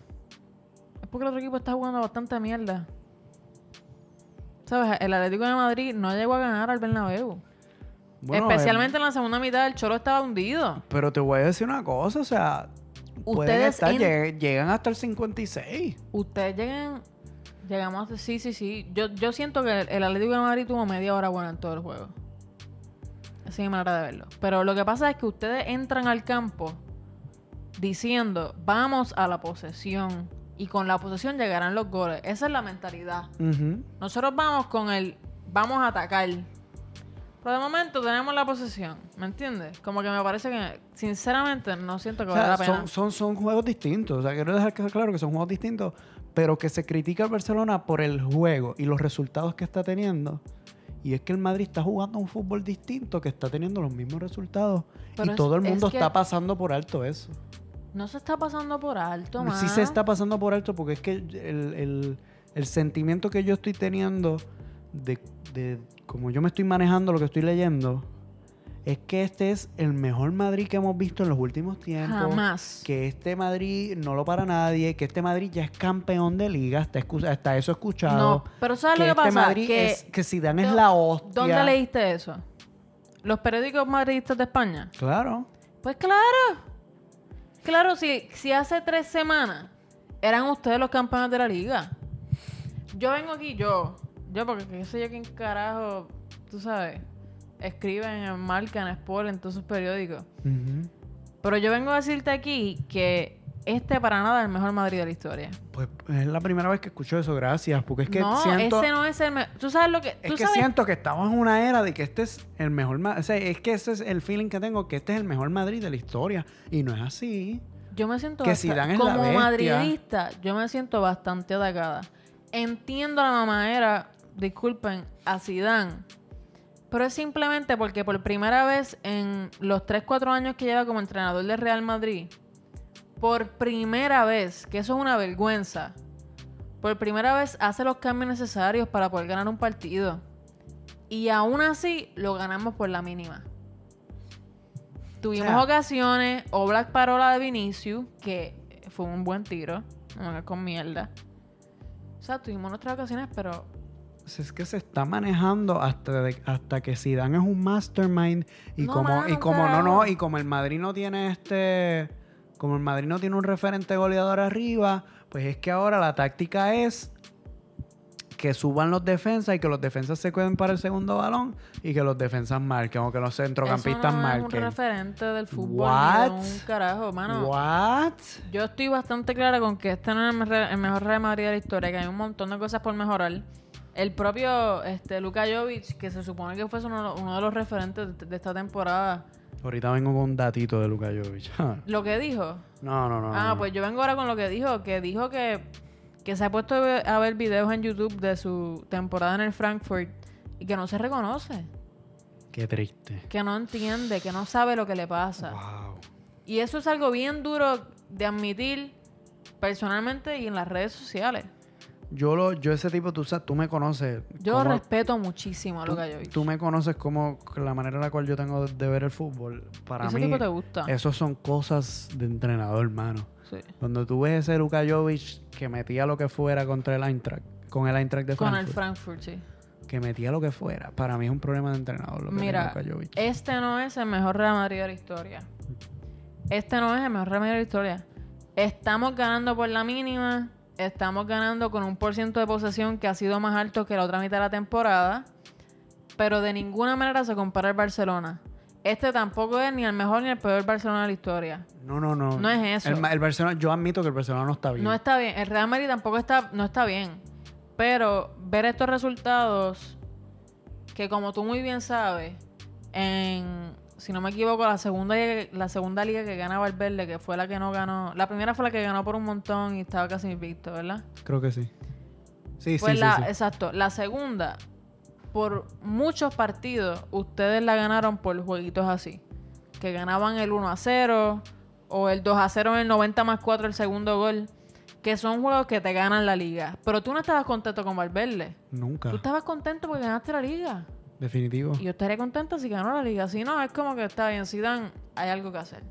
Es porque el otro equipo está jugando bastante mierda. ¿Sabes? El Atlético de Madrid no llegó a ganar al Bernabéu. Bueno, Especialmente eh, en la segunda mitad, el Cholo estaba hundido. pero te voy a decir una cosa. O sea, Ustedes estar, en- lleg- llegan hasta el 56. Ustedes llegan... Llegamos. Sí, sí, sí. Yo, yo siento que el, el Atlético de Madrid tuvo media hora buena en todo el juego. Así es mi manera de verlo. Pero lo que pasa es que ustedes entran al campo diciendo, vamos a la posesión. Y con la posesión llegarán los goles. Esa es la mentalidad. Nosotros vamos con el, vamos a atacar. Pero de momento tenemos la posesión. ¿Me entiendes? Como que me parece que, sinceramente, no siento que O sea, la pena. son, son, son juegos distintos. O sea, quiero dejar que claro que son juegos distintos, pero que se critica al Barcelona por el juego y los resultados que está teniendo. Y es que el Madrid está jugando un fútbol distinto, que está teniendo los mismos resultados. Pero y es- todo el es mundo que- está pasando por alto eso. No se está pasando por alto, man. Sí se está pasando por alto porque es que el, el- el sentimiento que yo estoy teniendo de, de como yo me estoy manejando lo que estoy leyendo, es que este es el mejor Madrid que hemos visto en los últimos tiempos. Jamás. Que este Madrid no lo para nadie, que este Madrid ya es campeón de liga, escu- está eso escuchado. No, pero ¿sabes que lo que este pasa? Madrid que es, que Zidane es ¿Dó- la hostia. ¿Dónde leíste eso? ¿Los periódicos madridistas de España? Claro. Pues claro. Claro, si, si hace tres semanas eran ustedes los campeones de la liga. Yo vengo aquí, yo, yo porque qué sé yo quién carajo, tú sabes, escriben en Marca, en Sport, en todos sus periódicos. Pero yo vengo a decirte aquí que este para nada es el mejor Madrid de la historia. Pues es la primera vez que escucho eso, gracias. Porque es que no, siento. ese no es el mejor. Tú sabes lo que... Es que sabes siento que estamos en una era de que este es el mejor Madrid. O sea, es que ese es el feeling que tengo, que este es el mejor Madrid de la historia. Y no es así. Yo me siento Que basta- Zidane es la como madridista, yo me siento bastante atacada. Entiendo la mamadera, disculpen, a Zidane, Pero es simplemente porque por primera vez en los 3-4 años que lleva como entrenador de Real Madrid, por primera vez, que eso es una vergüenza, por primera vez hace los cambios necesarios para poder ganar un partido. Y aún así lo ganamos por la mínima. Tuvimos O sea- ocasiones, o Black Parola de Vinicius, que fue un buen tiro, no con mierda. O sea, tuvimos nuestras ocasiones, pero Pues es que se está manejando hasta, de- hasta que Zidane es un mastermind y No, como mano, y como no no y como el Madrid no tiene este como el Madrid no tiene un referente goleador arriba, pues es que ahora la táctica es que suban los defensas y que los defensas se queden para el segundo balón y que los defensas marquen o que los centrocampistas eso no es un marquen. referente del fútbol. What? un carajo, mano. What? Yo estoy bastante clara con que este no es el mejor- el mejor Real Madrid de la historia, que hay un montón de cosas por mejorar. El propio este, Luka Jovic, que se supone que fue uno, uno de los referentes de, de esta temporada, Ahorita vengo con un datito de Luka Jovic. lo que dijo. no, no, no. ah, no. pues yo vengo ahora con lo que dijo, que dijo que, que se ha puesto a ver- a ver videos en YouTube de su temporada en el Frankfurt y que no se reconoce, Qué triste. que no entiende, que no sabe lo que le pasa. Wow. Y eso es algo bien duro de admitir personalmente y en las redes sociales. Yo lo, yo ese tipo, tú sabes, tú me conoces. Yo cómo- respeto muchísimo a tú, Luka Jovic. tú me conoces como la manera en la cual yo tengo de, de ver el fútbol. Para Ese mí, tipo te gusta. esos son cosas de entrenador, hermano. Sí. Cuando tú ves ese Luka Jovic que metía lo que fuera contra el Eintracht, con el Eintracht de Con Frankfurt, el Frankfurt, sí. que metía lo que fuera, para mí es un problema de entrenador lo que Mira, Luka Jovic. este no es el mejor Real Madrid de la historia. Este no es el mejor Real Madrid de la historia. Estamos ganando por la mínima. Estamos ganando con un por ciento de posesión que ha sido más alto que la otra mitad de la temporada. Pero de ninguna manera se compara al Barcelona. Este tampoco es ni el mejor ni el peor Barcelona de la historia. No, no, no. No es eso. El, el Barcelona, yo admito que el Barcelona no está bien. No está bien. El Real Madrid tampoco está, no está bien. Pero ver estos resultados, que como tú muy bien sabes, en, si no me equivoco, la segunda, la segunda liga que gana Valverde, que fue la que no ganó. La primera fue la que ganó por un montón y estaba casi invicto, ¿verdad? Creo que sí. Sí, Pues sí, la, sí, sí. exacto. La segunda, por muchos partidos, ustedes la ganaron por jueguitos así. Que ganaban el 1 a 0 o el 2 a 0 en el 90 más 4 el segundo gol. Que son juegos que te ganan la liga. Pero tú no estabas contento con Valverde. Nunca. Tú estabas contento porque ganaste la liga. Definitivo. Y yo estaría contento si ganó la liga. Si no, es como que está bien. Si dan, hay algo que hacer.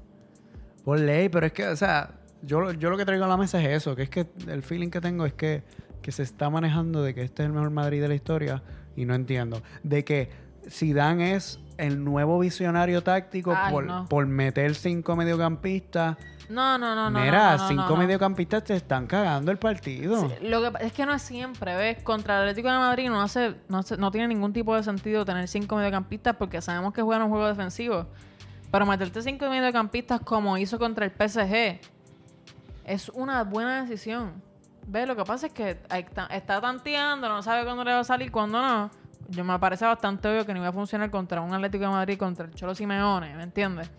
Por ley, pero es que, o sea, yo, lo- yo lo que traigo a la mesa es eso, que es que el feeling que tengo es que, que se está manejando de que este es el mejor Madrid de la historia y no entiendo. De que Zidane es el nuevo visionario táctico Ay, por, no. por meter cinco mediocampistas. No, no, no, no. Mira, no, no, cinco no. mediocampistas te están cagando el partido. Sí, lo que es que no es siempre, ¿ves? Contra el Atlético de Madrid no hace, no hace- no tiene ningún tipo de sentido tener cinco mediocampistas porque sabemos que juegan un juego defensivo. Pero meterte cinco mediocampistas como hizo contra el PSG es una buena decisión. ¿Ves? Lo que pasa es que está tanteando, no sabe cuándo le va a salir, cuándo no. Yo me parece bastante obvio que no iba a funcionar contra un Atlético de Madrid, contra el Cholo Simeone, ¿me entiendes?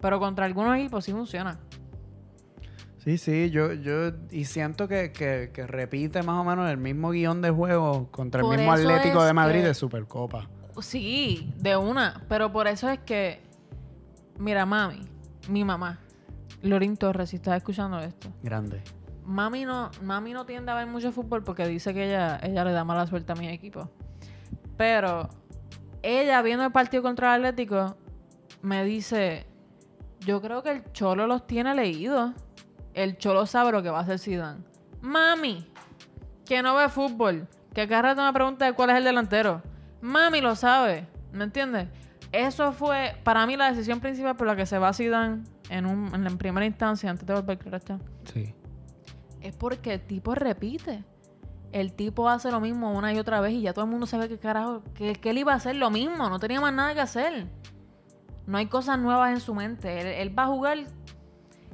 Pero contra algunos equipos sí funciona. Sí, sí, yo, yo, y siento que, que, que repite más o menos el mismo guion de juego contra el mismo Atlético de Madrid que- de Supercopa. Sí, de una. Pero por eso es que, mira, mami, mi mamá, Lorin Torres, si estás escuchando esto, Grande. mami no, mami no tiende a ver mucho fútbol porque dice que ella, ella le da mala suerte a mi equipo. Pero ella viendo el partido contra el Atlético, me dice, yo creo que el Cholo los tiene leídos. El Cholo sabe lo que va a hacer Zidane. Mami, que no ve fútbol, que cada rato me pregunta de cuál es el delantero. Mami lo sabe, ¿me entiendes? Eso fue para mí la decisión principal por la que se va Zidane en, un, en la primera instancia antes de volver a está Sí. es porque el tipo repite. El tipo hace lo mismo una y otra vez y ya todo el mundo sabe que carajo, que, que él iba a hacer lo mismo, no tenía más nada que hacer. No hay cosas nuevas en su mente. Él, él va a jugar.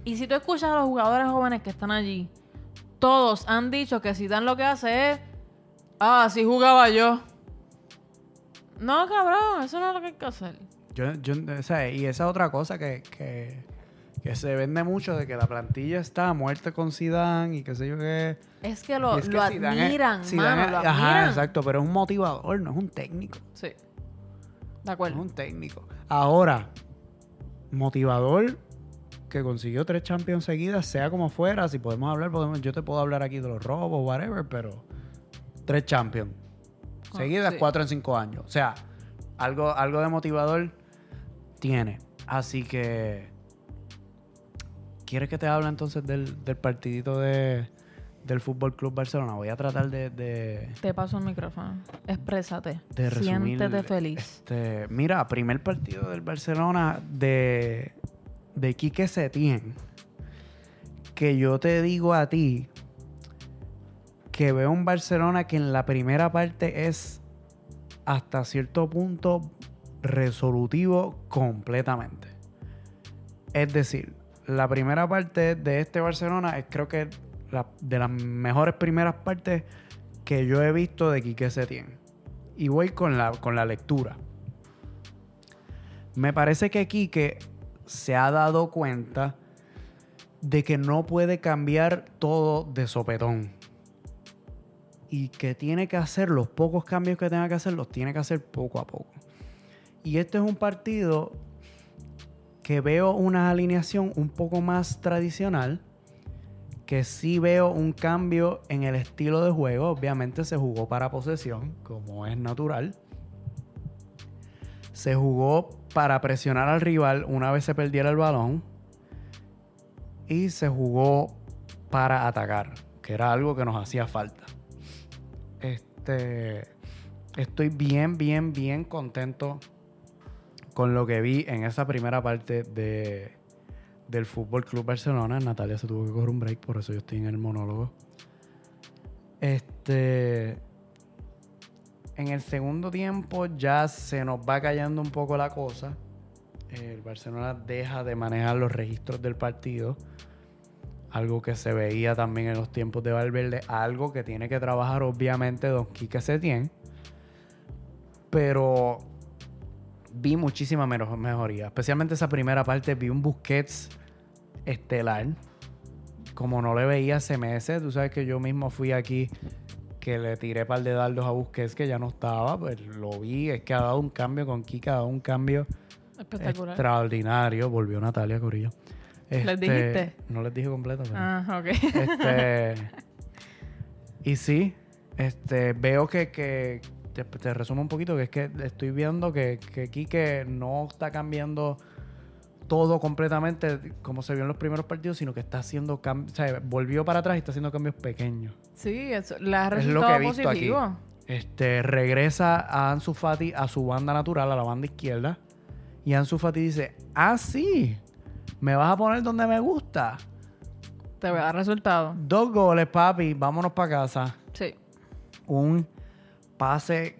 Y si tú escuchas a los jugadores jóvenes que están allí, todos han dicho que si dan lo que hace es, ah, así jugaba yo. No, cabrón, eso no es lo que hay que hacer. Yo, yo, o sea, y esa otra cosa que, que, que se vende mucho de que la plantilla está a muerte con Zidane y qué sé yo qué. Es que lo, es lo Zidane es- admiran, Zidane mano, es- lo Ajá, exacto, pero es un motivador, no es un técnico. Sí. De Es acuerdo. un técnico. Ahora, motivador que consiguió tres Champions seguidas, sea como fuera, si podemos hablar, podemos, yo te puedo hablar aquí de los robos, whatever, pero tres Champions Ah, seguidas, sí. cuatro en cinco años. O sea, algo, algo de motivador tiene. Así que, ¿quieres que te hable entonces del, del partidito de, del Fútbol Club Barcelona? Voy a tratar de- de, Te paso el micrófono. Exprésate. de resumir. Siéntete feliz. Este, mira, primer partido del Barcelona de, de Quique Setién. Que yo te digo a ti que veo un Barcelona que en la primera parte es hasta cierto punto resolutivo completamente. Es decir, la primera parte de este Barcelona es creo que la- de las mejores primeras partes que yo he visto de Quique Setién. Y voy con la, con la lectura. Me parece que Quique se ha dado cuenta de que no puede cambiar todo de sopetón. Y que tiene que hacer los pocos cambios que tenga que hacer, los tiene que hacer poco a poco. Y este es un partido que veo una alineación un poco más tradicional, que sí veo un cambio en el estilo de juego. Obviamente se jugó para posesión, como es natural. Se jugó para presionar al rival una vez se perdiera el balón. Y se jugó para atacar, que era algo que nos hacía falta. Este, estoy bien, bien, bien contento con lo que vi en esa primera parte de, del Fútbol Club Barcelona. Natalia se tuvo que coger un break, por eso yo estoy en el monólogo. Este. En el segundo tiempo ya se nos va callando un poco la cosa. El Barcelona deja de manejar los registros del partido. Algo que se veía también en los tiempos de Valverde. Algo que tiene que trabajar, obviamente, Don Quique Setién. Pero vi muchísima mejoría. Especialmente esa primera parte, vi un Busquets estelar. Como no le veía hace meses, tú sabes que yo mismo fui aquí que le tiré par de dardos a Busquets que ya no estaba, pues lo vi, es que ha dado un cambio con Kika, ha dado un cambio Espectacular. extraordinario. Volvió Natalia Corillo. ¿Les dijiste? No les dije completo, pero... Ah, ok. Este, y sí, este, veo que, que te, te resumo un poquito, que es que estoy viendo que, que Quique no está cambiando todo completamente como se vio en los primeros partidos, sino que está haciendo cambios, o sea, volvió para atrás y está haciendo cambios pequeños. Sí, eso, le ha Es lo resultado que he visto positivo. aquí. Este, regresa a Ansu Fati a su banda natural, a la banda izquierda, y Ansu Fati dice, ah, sí, me vas a poner donde me gusta. Te voy a dar resultado. Dos goles, papi, vámonos para casa. Sí. un pase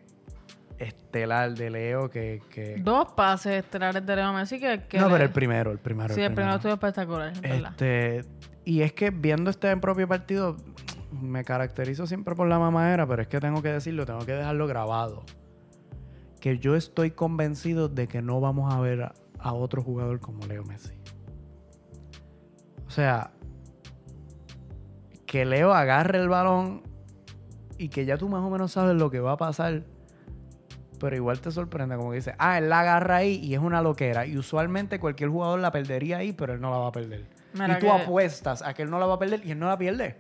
estelar de Leo que... que- Dos pases estelares de Leo Messi que... que no, le- pero el primero, el primero. Sí, el primero estuvo espectacular, es. Este, y es que viendo este propio partido, me caracterizo siempre por la mamadera, pero es que tengo que decirlo, tengo que dejarlo grabado. Que yo estoy convencido de que no vamos a ver a, a otro jugador como Leo Messi. O sea, que Leo agarre el balón y que ya tú más o menos sabes lo que va a pasar. Pero igual te sorprende, como que dice, ah, él la agarra ahí y es una loquera. Y usualmente cualquier jugador la perdería ahí, pero él no la va a perder. Mira y tú que- apuestas a que él no la va a perder y él no la pierde.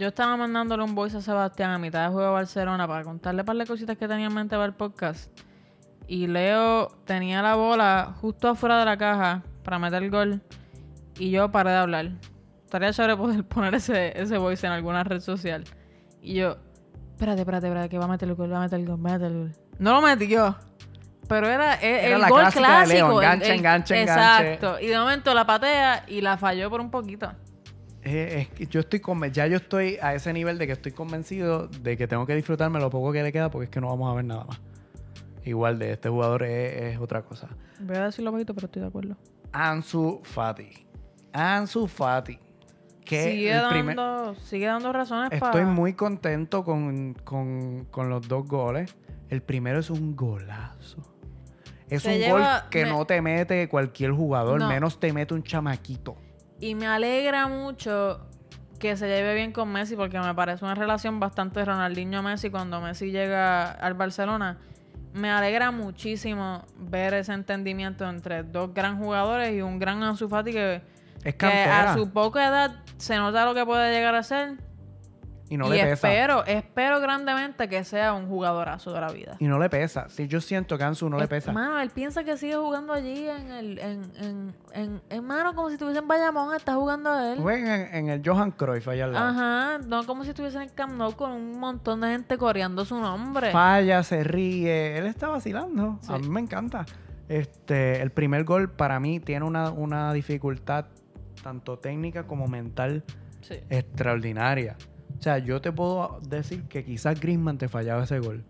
Yo estaba mandándole un voice a Sebastián a mitad de juego de Barcelona para contarle un par de cositas que tenía en mente para el podcast. Y Leo tenía la bola justo afuera de la caja para meter el gol. Y yo paré de hablar. Estaría chévere poder poner ese, ese voice en alguna red social. Y yo, espérate, espérate, espérate, que va a meter el gol, va a meter el gol, va a meter el gol. No lo metió. Pero era, el, Era el la gol clásica de clásico. Leo, el- enganche, el- enganche, enganche. Exacto. Y de momento la patea y la falló por un poquito. Eh, es que yo estoy ya yo estoy a ese nivel de que estoy convencido de que tengo que disfrutarme lo poco que le queda porque es que no vamos a ver nada más. Igual de este jugador es, es otra cosa. Voy a decirlo poquito, pero estoy de acuerdo. Ansu Fati. Ansu Fati. Que sigue, el primer- dando, sigue dando razones para... Estoy muy contento con, con- con los dos goles. El primero es un golazo. Es Se un lleva- gol que me- no te mete cualquier jugador, No. menos te mete un chamaquito. Y me alegra mucho que se lleve bien con Messi porque me parece una relación bastante Ronaldinho-Messi cuando Messi llega al Barcelona. me alegra muchísimo ver ese entendimiento entre dos gran jugadores y un gran Ansu Fati que, Es que a su poca edad se nota lo que puede llegar a ser. Y no y le pesa. espero, espero grandemente que sea un jugadorazo de la vida. Y no le pesa. Si yo siento que a Ansu no le Es- pesa. Mano, él piensa que sigue jugando allí en el. En, en, en, en- mano, como si estuviese en Bayamón, está jugando él. Juegan en, en el Johan Cruyff allá al lado. Ajá, no como si estuviese en el Camp Nou con un montón de gente coreando su nombre. Falla, se ríe. Él está vacilando. Sí. A mí me encanta. Este, el primer gol para mí tiene una, una dificultad tanto técnica como mental Sí. extraordinaria. O sea, yo te puedo decir que quizás Griezmann te fallaba ese gol.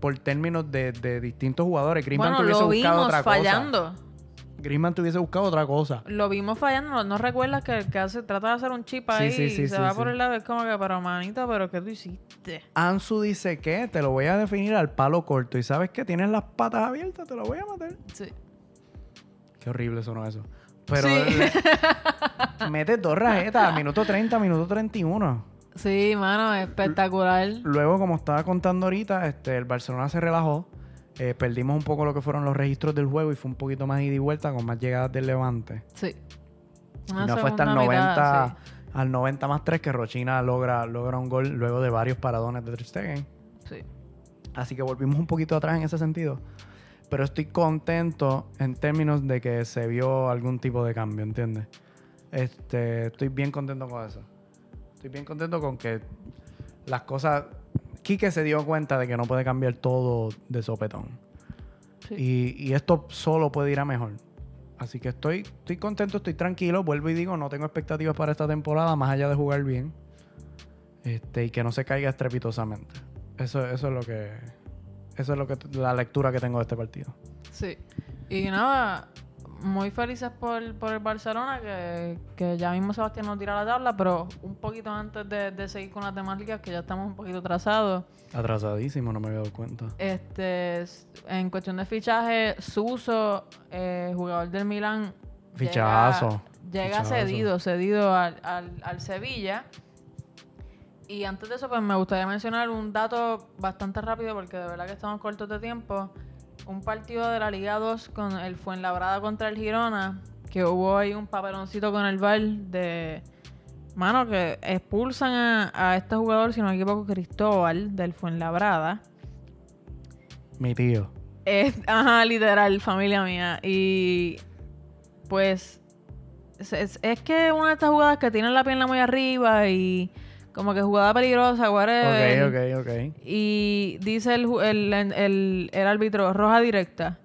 Por términos de, de distintos jugadores. Griezmann Bueno, te hubiese lo buscado vimos otra fallando. cosa. Griezmann te hubiese buscado otra cosa. Lo vimos fallando. ¿No, no recuerdas que el que hace, trata de hacer un chip ahí sí, sí, y se va por el lado? Es como que, pero manito, ¿pero qué tú hiciste? Ansu dice que te lo voy a definir al palo corto. Y sabes que tienes las patas abiertas, te lo voy a meter. Sí. Qué horrible sonó eso. Pero Sí. le- mete dos rajetas, minuto 30, minuto 31. Sí, mano, espectacular. Luego, como estaba contando ahorita, este, el Barcelona se relajó. Eh, perdimos un poco lo que fueron los registros del juego y fue un poquito más ida y vuelta con más llegadas del Levante. Sí. Y no fue hasta el segunda 90, mitad, sí. al 90 más 3 que Rochina logra, logra un gol luego de varios paradones de Ter Stegen. Sí. Así que volvimos un poquito atrás en ese sentido. Pero estoy contento en términos de que se vio algún tipo de cambio, ¿entiendes? Este, estoy bien contento con eso. Estoy bien contento con que las cosas... Quique se dio cuenta de que no puede cambiar todo de sopetón. Sí. Y, y esto solo puede ir a mejor. Así que estoy, estoy contento, estoy tranquilo. Vuelvo y digo, no tengo expectativas para esta temporada, más allá de jugar bien. Este, y que no se caiga estrepitosamente. Eso, eso es lo que. Eso es lo que la lectura que tengo de este partido. Sí. Y nada, muy felices por, por el Barcelona, que, que ya mismo Sebastián nos tira la tabla, pero un poquito antes de, de seguir con las demás ligas, que ya estamos un poquito atrasados. Atrasadísimo, no me había dado cuenta. Este, en cuestión de fichaje, Suso, eh, jugador del Milán, Fichazo. llega, llega Fichazo. cedido, cedido al, al, al Sevilla. Y antes de eso, pues me gustaría mencionar un dato bastante rápido, porque de verdad que estamos cortos de tiempo. Un partido de la Liga 2 con el Fuenlabrada contra el Girona, que hubo ahí un papeloncito con el VAR de... Mano, que expulsan a, a este jugador, si no me equivoco, Cristóbal, del Fuenlabrada. Mi tío. Es, ajá, literal, familia mía. Y pues es, es- es que una de estas jugadas que tienen la pierna muy arriba y como que jugada peligrosa, whatever. Ok, ok, ok. Y dice el, el, el, el árbitro, roja directa.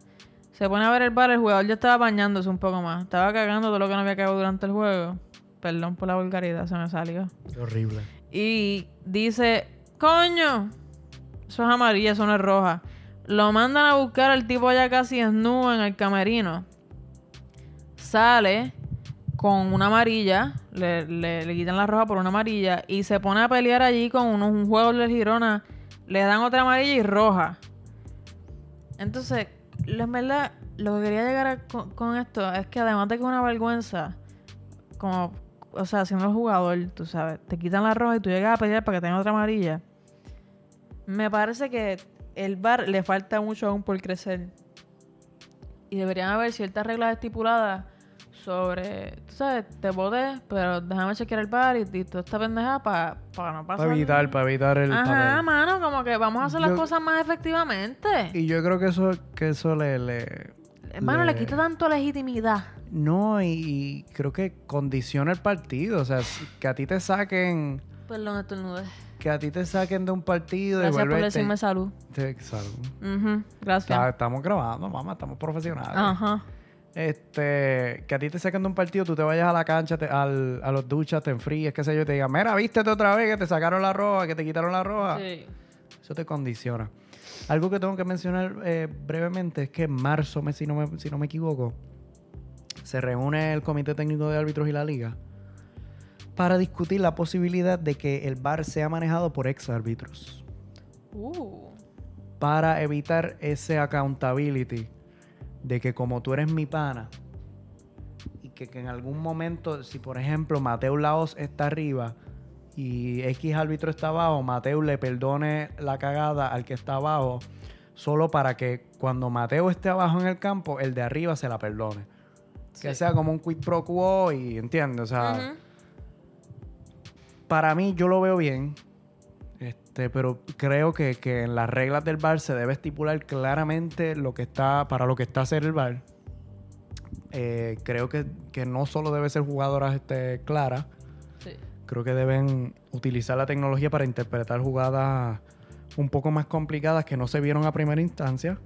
Se pone a ver el bar, el jugador ya estaba bañándose un poco más. Estaba cagando todo lo que no había cagado durante el juego. Perdón por la vulgaridad, se me salió. Horrible. Y dice, coño, eso es amarilla, eso no es roja. Lo mandan a buscar al tipo ya casi desnudo en el camerino. Sale con una amarilla, le, le- quitan la roja por una amarilla y se pone a pelear allí con unos, un juego del Girona. Le dan otra amarilla y roja. Entonces, en verdad, lo que quería llegar a- con, esto es que además de que es una vergüenza, como, o sea, siendo el jugador, tú sabes, te quitan la roja y tú llegas a pelear para que tenga otra amarilla. Me parece que el bar le falta mucho aún por crecer. Y deberían haber ciertas reglas estipuladas sobre, tú sabes, te boté, pero déjame chequear el bar y, y toda esta pendejada para no pasar. Para evitar, para evitar el Ajá, papel. mano, como que vamos a hacer las cosas más efectivamente. Y yo creo que eso, que eso le, le- Hermano, le le- quita tanto legitimidad. No, y, y creo que condiciona el partido. O sea, que a ti te saquen, Perdón, estornudé. que a ti te saquen de un partido Gracias y por vuelves decirme salud. te- salud. Gracias. Está- estamos grabando, mamá, estamos profesionales. Ajá. Este, que a ti te saquen de un partido, tú te vayas a la cancha, te- al- a los duchas, te enfríes, qué sé yo, y te digan, mira, vístete otra vez, que te sacaron la roja, que te quitaron la roja. Sí. Eso te condiciona. Algo que tengo que mencionar eh, brevemente es que en marzo, si, no me, si no me equivoco, se reúne el Comité Técnico de Árbitros y la Liga para discutir la posibilidad de que el VAR sea manejado por ex árbitros Uh. para evitar ese accountability de que como tú eres mi pana y que, que en algún momento, si por ejemplo Mateo Laos está arriba y X árbitro está abajo, Mateo le perdone la cagada al que está abajo solo para que cuando Mateo esté abajo en el campo, el de arriba se la perdone. Que sea como un quid pro quo y entiende, o sea, para mí yo lo veo bien. Este, pero creo que, que en las reglas del bar se debe estipular claramente lo que está, para lo que está hacer el bar. Eh, creo que, que no solo debe ser jugadoras este, claras, Sí. creo que deben utilizar la tecnología para interpretar jugadas un poco más complicadas que no se vieron a primera instancia.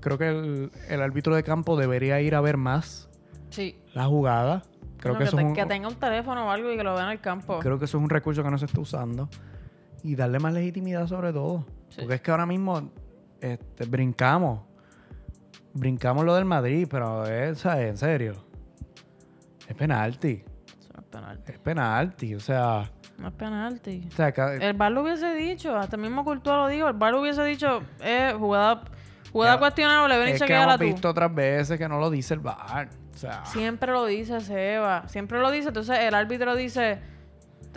Creo que el, el árbitro de campo debería ir a ver más Sí. la jugada. Creo No, que, eso te- es un, que tenga un teléfono o algo y que lo vea en el campo. creo que eso es un recurso que no se está usando. Y darle más legitimidad sobre todo. Sí. Porque es que ahora mismo este, brincamos. Brincamos lo del Madrid, pero es, en serio. Es penalti. Es penalti. Es penalti. O sea, No es penalti. o sea, ca- El bar lo hubiese dicho, hasta el mismo Courtois lo dijo, el bar lo hubiese dicho, eh, jugada, jugada Ya. cuestionable, ven y chequeala tú. visto otras veces que no lo dice el. O sea, Siempre lo dice Seba, siempre lo dice, entonces el árbitro dice,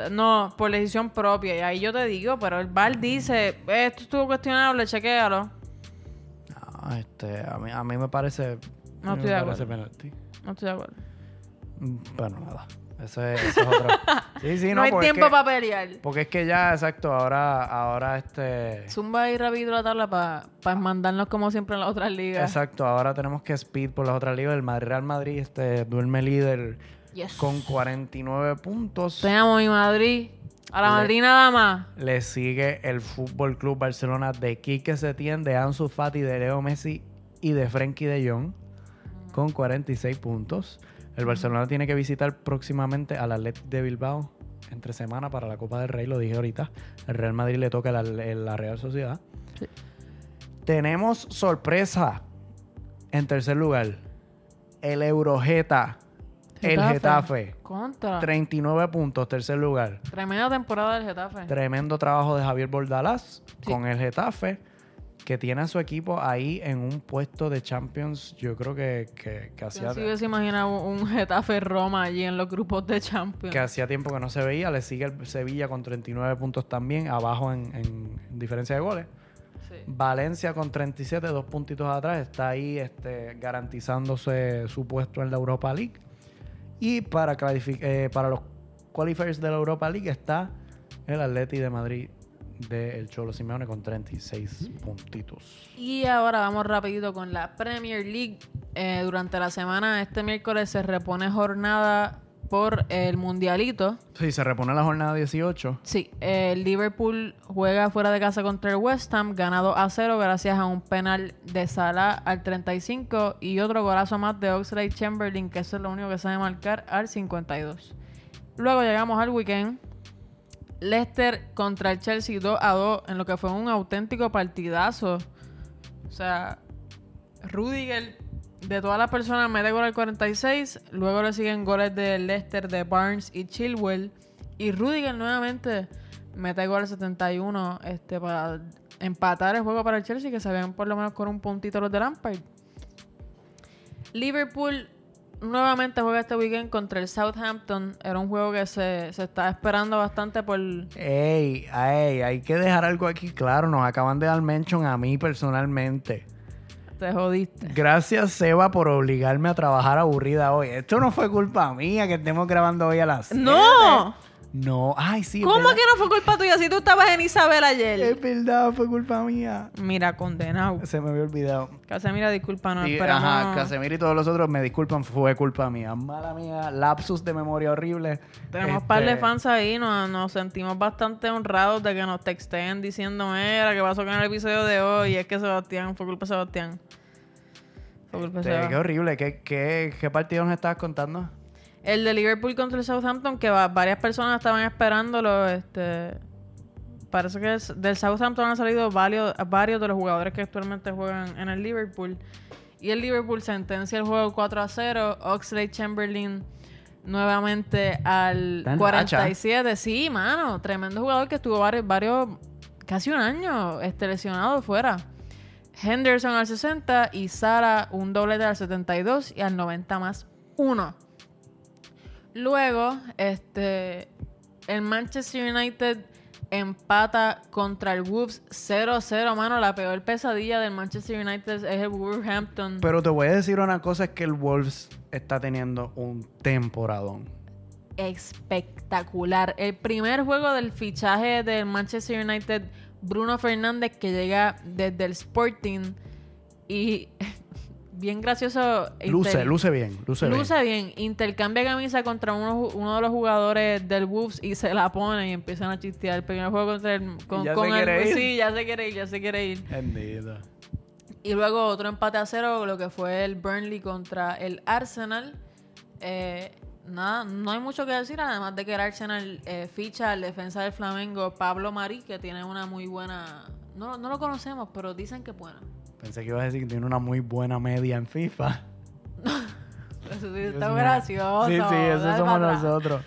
no, por decisión propia, y ahí yo te digo, pero el bar dice, "Eh, esto estuvo cuestionable, chequéalo. no, este, a, mí, a mí me parece. No estoy me de acuerdo. penalti. No estoy de acuerdo. Mm, Bueno, nada. Eso es, eso es otro. Sí, sí, no, no, hay es tiempo que- para pelear. Porque es que ya, exacto, ahora, ahora este. Zumba ahí rápido la tabla para mandarnos como siempre en las otras ligas. Exacto, ahora tenemos que speed por las otras ligas. El Madrid Real Madrid este, duerme líder Yes. con 49 puntos. Te amo, mi Madrid. A la Le- Madrid nada más. Le sigue el Fútbol Club Barcelona de Quique Setién, de Ansu Fati, de Leo Messi y de Frenkie de Jong con 46 puntos. El Barcelona tiene que visitar próximamente al Athletic de Bilbao entre semana para la Copa del Rey, lo dije ahorita. El Real Madrid le toca la, la Real Sociedad. Sí. Tenemos sorpresa en tercer lugar. El Eurojeta, el Getafe. Contra. 39 puntos, tercer lugar. Tremenda temporada del Getafe. Tremendo trabajo de Javier Bordalás Sí. con el Getafe, que tiene a su equipo ahí en un puesto de Champions. Yo creo que, que, que hacía, ¿Quién se imaginado un Getafe Roma allí en los grupos de Champions? que hacía tiempo que no se veía. Le sigue el Sevilla con 39 puntos también, abajo en, en diferencia de goles. Sí. Valencia con 37, dos puntitos atrás, está ahí este, garantizándose su puesto en la Europa League. Y para, eh, para los qualifiers de la Europa League está el Atleti de Madrid del Cholo Simeone con 36 puntitos. Y ahora vamos rapidito con la Premier League. Eh, durante la semana, este miércoles, se repone jornada por el Mundialito. Sí, se repone la jornada 18. Sí, el Liverpool juega fuera de casa contra el West Ham, ganado a cero gracias a un penal de Salah al 35 y otro golazo más de Oxlade Chamberlain, que eso es lo único que sabe marcar, al 52. Luego llegamos al weekend. Leicester contra el Chelsea 2 a 2 en lo que fue un auténtico partidazo. O sea, Rudiger de todas las personas mete gol al 46, luego le siguen goles de Leicester, de Barnes y Chilwell y Rudiger nuevamente mete gol al 71 este, para empatar el juego para el Chelsea que se ven por lo menos con un puntito los de Lampard. Liverpool nuevamente juega este weekend contra el Southampton. Era un juego que se, se estaba esperando bastante por... Ey, ey, hay que dejar algo aquí claro. Nos acaban de dar mention a mí personalmente. Te jodiste. Gracias, Seba, por obligarme a trabajar aburrida hoy. Esto no fue culpa mía que estemos grabando hoy a las. ¡No! No, ay, sí. es ¿Cómo verdad. que no fue culpa tuya si tú estabas en Isabel ayer? Es verdad, fue culpa mía. Mira, condenado. Se me había olvidado. Casemira, disculpa, no Y, ajá, Casemiro y todos los otros me disculpan, fue culpa mía. Mala mía, lapsus de memoria horrible. Tenemos un Este, par de fans ahí, nos, nos sentimos bastante honrados de que nos texten diciendo, mira, ¿qué pasó con el episodio de hoy? Y es que Sebastián, fue culpa de Sebastián. Fue culpa de este, Seba. qué horrible. ¿Qué, qué, qué partido nos estabas contando? El de Liverpool contra el Southampton, que va- varias personas estaban esperándolo, este... Parece que del Southampton han salido varios, varios de los jugadores que actualmente juegan en el Liverpool. Y el Liverpool sentencia el juego 4 a 0. Oxlade Chamberlain nuevamente al Está en 47. Sí, mano. Tremendo jugador que estuvo varios, varios casi un año este, lesionado fuera. Henderson al 60 y Sara un doblete al 72 y al 90 más 1. Luego, este, el Manchester United empata contra el Wolves 0-0, mano. La peor pesadilla del Manchester United es el Wolverhampton. Pero te voy a decir una cosa, es que el Wolves está teniendo un temporadón. espectacular. El primer juego del fichaje del Manchester United, Bruno Fernández, que llega desde el Sporting y bien gracioso. Luce, inter- luce bien, luce, Luce bien. bien. Intercambia camisa contra uno, uno de los jugadores del Wolves y se la pone y empiezan a chistear. El primer juego contra el... Con, ya con se el- quiere ir. Sí, ya se quiere ir, ya se quiere ir. Bendito. Y luego otro empate a cero, lo que fue el Burnley contra el Arsenal. Eh, nada, no hay mucho que decir, además de que el Arsenal eh, ficha al defensa del Flamengo, Pablo Marí, que tiene una muy buena... No, no lo conocemos, pero dicen que es bueno. Pensé que ibas a decir que tiene una muy buena media en FIFA. Eso sí, está gracioso. Sí, sí, pa' somos atrás.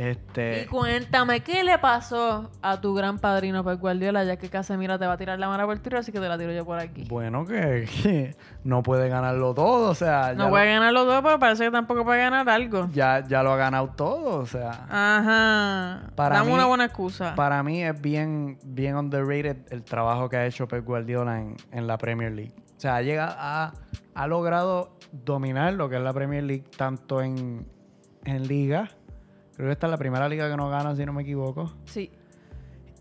Nosotros. Y Este, cuéntame, ¿qué le pasó a tu gran padrino Pep Guardiola? Ya que Casemiro te va a tirar la mano por el tiro, así que te la tiro yo por aquí. bueno, que, que no puede ganarlo todo, o sea, No puede lo, ganar los dos, pero parece que tampoco puede ganar algo. ya, ya lo ha ganado todo, o sea. Ajá. Para Dame mí- una buena excusa. Para mí es bien, bien underrated el trabajo que ha hecho Pep Guardiola en, en la Premier League. O sea, ha, llegado, ha, ha logrado dominar lo que es la Premier League tanto en, en liga. Creo que esta es la primera liga que no gana, si no me equivoco. Sí.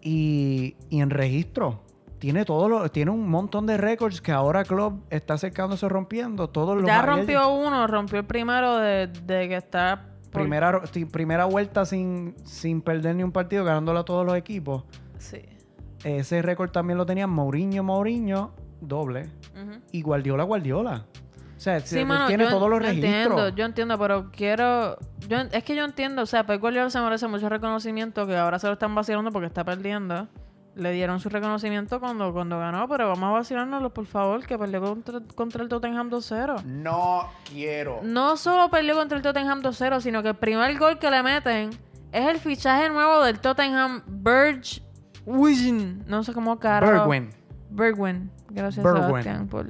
Y, y en registro. Tiene todo lo, tiene un montón de récords que ahora Club está acercándose rompiendo. Todos los Ya rompió uno, rompió el primero de, de que está... por- primera, primera vuelta sin, sin perder ni un partido, ganándolo a todos los equipos. Sí. Ese récord también lo tenían Mourinho, Mourinho, doble. Y Guardiola, Guardiola. O sea, Sí, mano, tiene yo, todos los yo registros. entiendo, yo entiendo, pero quiero... Yo, es que yo entiendo, o sea, Pep Guardiola se merece mucho reconocimiento, que ahora se lo están vacilando porque está perdiendo. Le dieron su reconocimiento cuando, cuando ganó, pero vamos a vacilárnoslo, por favor, que perdió contra, contra el Tottenham 2-0. No quiero. No solo perdió contra el Tottenham 2-0, sino que el primer gol que le meten es el fichaje nuevo del Tottenham Berg Wijn. No sé cómo caro. Bergwijn. Bergwijn. Gracias, Bergwijn. Sebastián. por-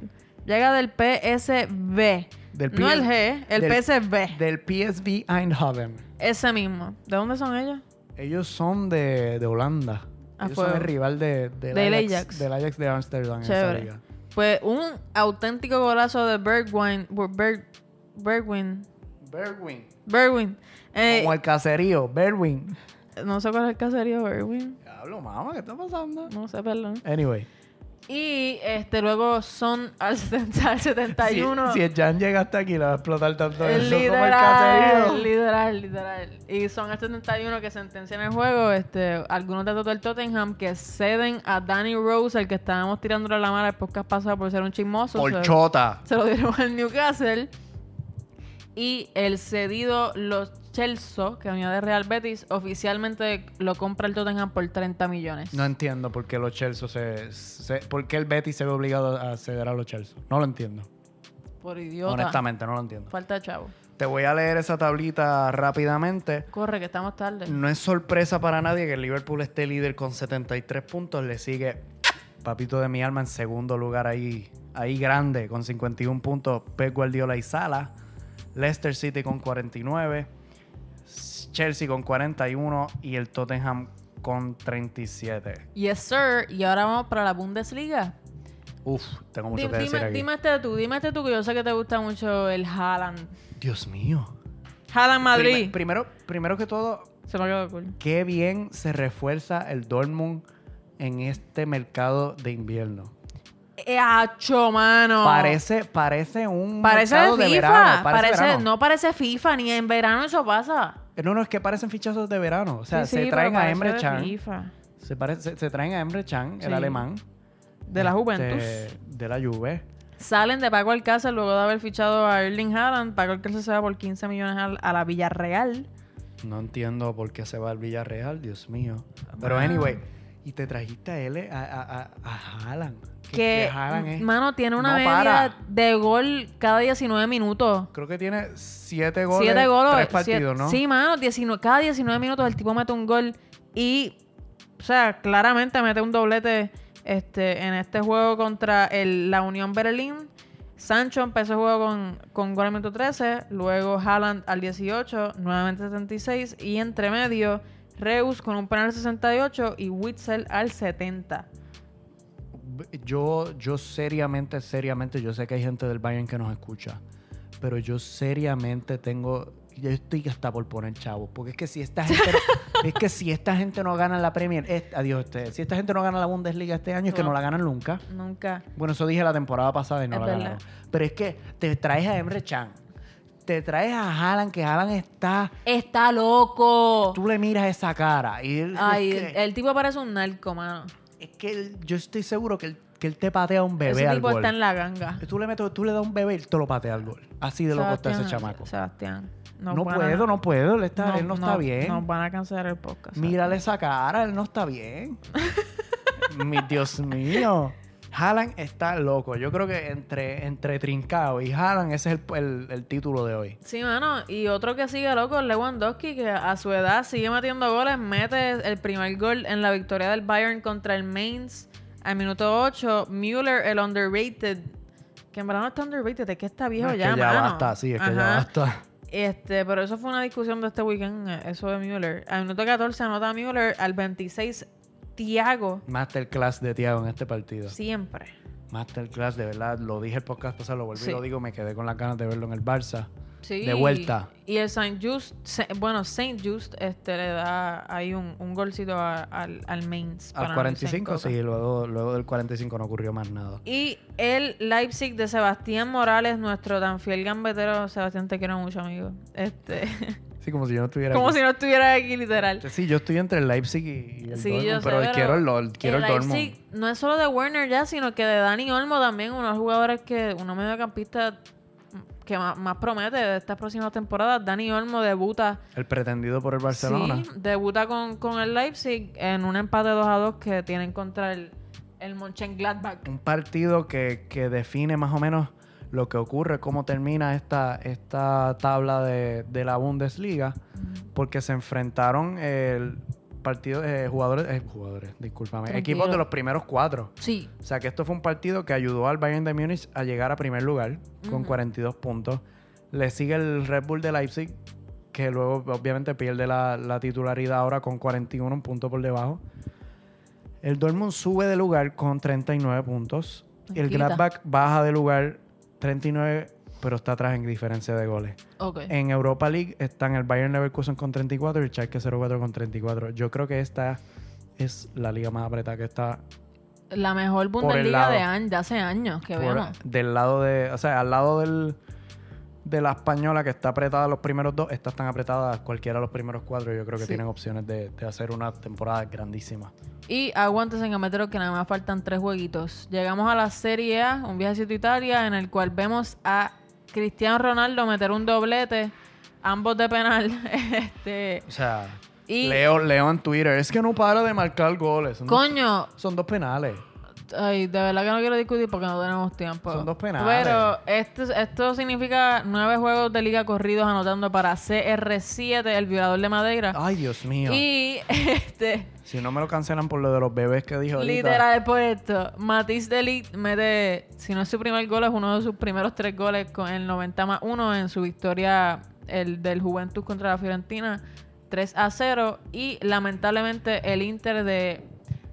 Llega del PSV. Del no el G, el del- PSV. Del PSV Eindhoven. Ese mismo. ¿De dónde son ellos? Ellos son de, de Holanda. Ah, Ellos son el rival de, del Del Ajax, Ajax. Del Ajax de Amsterdam en esa Chévere. liga. Pues un auténtico golazo de Bergwijn. Berg, Bergwijn. Bergwijn. Bergwijn. Eh, Como el caserío, Bergwijn. no sé cuál es el caserío de Bergwijn. Diablo, mamá, ¿qué está pasando? No sé, perdón. Anyway. Y este luego son al, 70 al 71. Si, si el Jan llega hasta aquí, le va a explotar tanto el eso como el literal, literal, literal. Y son al 71 que sentencian el juego. Este, algunos datos del Tottenham que ceden a Danny Rose, el que estábamos tirándole la mano el podcast pasado por ser un chismoso. Por se, chota. se lo dieron al Newcastle. Y el cedido Los Chelsea, que venía de Real Betis, oficialmente lo compra el Tottenham por 30 millones. No entiendo por qué los Chelsea se, se- por qué el Betis se ve obligado a ceder a los Chelsea. No lo entiendo. Por idiota. Honestamente, no lo entiendo. Falta chavo. Te voy a leer esa tablita rápidamente. Corre, que estamos tarde. No es sorpresa para nadie que el Liverpool esté líder con 73 puntos. Le sigue Papito de mi alma en segundo lugar ahí, ahí grande con 51 puntos. Pep Guardiola y Sala. Leicester City con 49. Chelsea con 41 y el Tottenham con 37. Yes, sir. Y ahora vamos para la Bundesliga. Uf, tengo mucho Di- que decir dime, aquí. dime este tú, dime este tú, que yo sé que te gusta mucho el Haaland. Dios mío. Haaland Madrid. Prime- primero, primero que todo, Se me quedó cool. qué bien se refuerza el Dortmund en este mercado de invierno. Eh, ¡Acho, mano! Parece, parece un Parece mercado de de FIFA. verano. Parece parece, verano. No parece FIFA, ni en verano eso pasa. No, no, es que parecen fichazos de verano. O sea, Sí, se sí, traen a Emre. FIFA. Se, parece- se, se traen a Emre Sí. el alemán. De la este, Juventus. De la Juve. Salen de Paco Alcácer luego de haber fichado a Erling Haaland. Paco Alcácer se va por 15 millones a, la Villarreal. No entiendo por qué se va al Villarreal, Dios mío. Pero Ah. anyway, y te trajiste a él, a, a, a, a Haaland. Que, Que, Haaland es- mano, tiene una no media para. de gol cada 19 minutos. Creo que tiene siete goles, Siete goles. tres partidos, siete- ¿no? Sí, mano, 19 cada 19 minutos el tipo mete un gol y, o sea, claramente mete un doblete este, en este juego contra el, la Unión Berlín. Sancho empezó el juego con, con gol al minuto 13, luego Haaland al 18, nuevamente 76 y entre medio Reus con un penal al 68 y Witzel al 70. Yo, yo seriamente, seriamente, yo sé que hay gente del Bayern que nos escucha, pero yo seriamente tengo, yo estoy hasta por poner chavos, porque es que si esta gente, no- es que si esta gente no gana la Premier, es- adiós, este, si esta gente no gana la Bundesliga este año es que No. no la ganan nunca. Nunca. Bueno, eso dije la temporada pasada y no Es la verdad. ganaron. Pero es que te traes a Emre Chan, te traes a Haaland, que Haaland está, Está loco. tú le miras esa cara y él- Ay, es el, que, el tipo parece un narco, mano. es que él- yo estoy seguro que él, que él te patea un bebé Ese al tipo gol. está en la ganga. Tú le, metes, tú le das un bebé y él te lo patea al gol. Así de loco está ese chamaco. Sebastián. No a- puedo, no puedo. Él, está, él no está bien. Nos van a cancelar el podcast. Mírale esa cara, él no está bien. Mi Dios mío. Haaland está loco. Yo creo que entre, entre Trincao y Haaland ese es el, el- el título de hoy. Sí, mano. Y otro que sigue loco es Lewandowski, que a su edad sigue metiendo goles. Mete el primer gol en la victoria del Bayern contra el Mainz al minuto 8. Müller, el underrated. Que en verdad no está underrated, es que está viejo es ya, que ya mano. basta, sí, es que ya basta. Este, pero eso fue una discusión de este weekend, eh, eso de Müller. Al minuto 14 anota Müller, al 26 Thiago. Masterclass de Tiago en este partido. Siempre. Masterclass, de verdad. Lo dije el podcast pasado, lo vuelvo Sí. y lo digo. Me quedé con las ganas de verlo en el Barça. Sí. De vuelta. Y el Saint Just, bueno, Saint Just este, le da ahí un, un golcito a- al, al Mainz. Al no 45, irse en sí. Luego, luego del 45 no ocurrió más nada. Y el Leipzig de Sebastián Morales, nuestro tan fiel gambetero. Sebastián, te quiero mucho, amigo. Este, Sí, como si yo no estuviera como aquí. si no estuviera aquí, literal. Sí, yo estoy entre el Leipzig y, el Sí, Dortmund, yo sé, pero, quiero el, Lol- quiero el, Dortmund. Leipzig no es solo de Werner ya, sino que de Dani Olmo también, unos jugadores que, unos mediocampistas que más, más promete de estas próximas temporadas. Dani Olmo debuta, El pretendido por el Barcelona. sí, debuta con, con el Leipzig en un empate 2 a 2 que tienen contra el, el Mönchengladbach. Un partido que, que define más o menos lo que ocurre, cómo termina esta, esta tabla de, de la Bundesliga, porque se enfrentaron el partido de jugadores, eh, jugadores, discúlpame, Tranquilo. equipos de los primeros cuatro. Sí, O sea que esto fue un partido que ayudó al Bayern de Múnich a llegar a primer lugar con Ujú. 42 puntos. Le sigue el Red Bull de Leipzig, que luego obviamente pierde la, la titularidad ahora con 41, un punto por debajo. El Dortmund sube de lugar con 39 puntos. El. Gladbach baja de lugar 39, pero está atrás en diferencia de goles. En Europa League están el Bayern Leverkusen con 34 y el Schalke 04 con 34. Yo creo que esta es la liga más apretada que está La mejor Bundesliga de, año, de hace años que por- vemos. del lado de, o sea, al lado del de la española que está apretada los primeros dos, estas están apretadas cualquiera de los primeros cuatro. Yo creo que Sí. tienen opciones de, de hacer una temporada grandísima. Y aguantes en Gametero que nada más faltan tres jueguitos. Llegamos a la Serie A, un viajecito a Italia, en el cual vemos a Cristiano Ronaldo meter un doblete, ambos de penal. este O sea, Y- leo, leo en Twitter, es que no para de marcar goles. Son, dos, Coño, son dos penales. Ay, de verdad que no quiero discutir porque no tenemos tiempo. Son dos penales. Pero esto, esto significa nueve juegos de liga corridos anotando para CR7, el violador de Madeira. Ay, Dios mío. Y este, Si no me lo cancelan por lo de los bebés que dijo ahorita. Literal por esto. Matisse Delit mete, si no es su primer gol, es uno de sus primeros tres goles con el 90 más 1 en su victoria el del Juventus contra la Fiorentina 3 a 0. Y lamentablemente el Inter de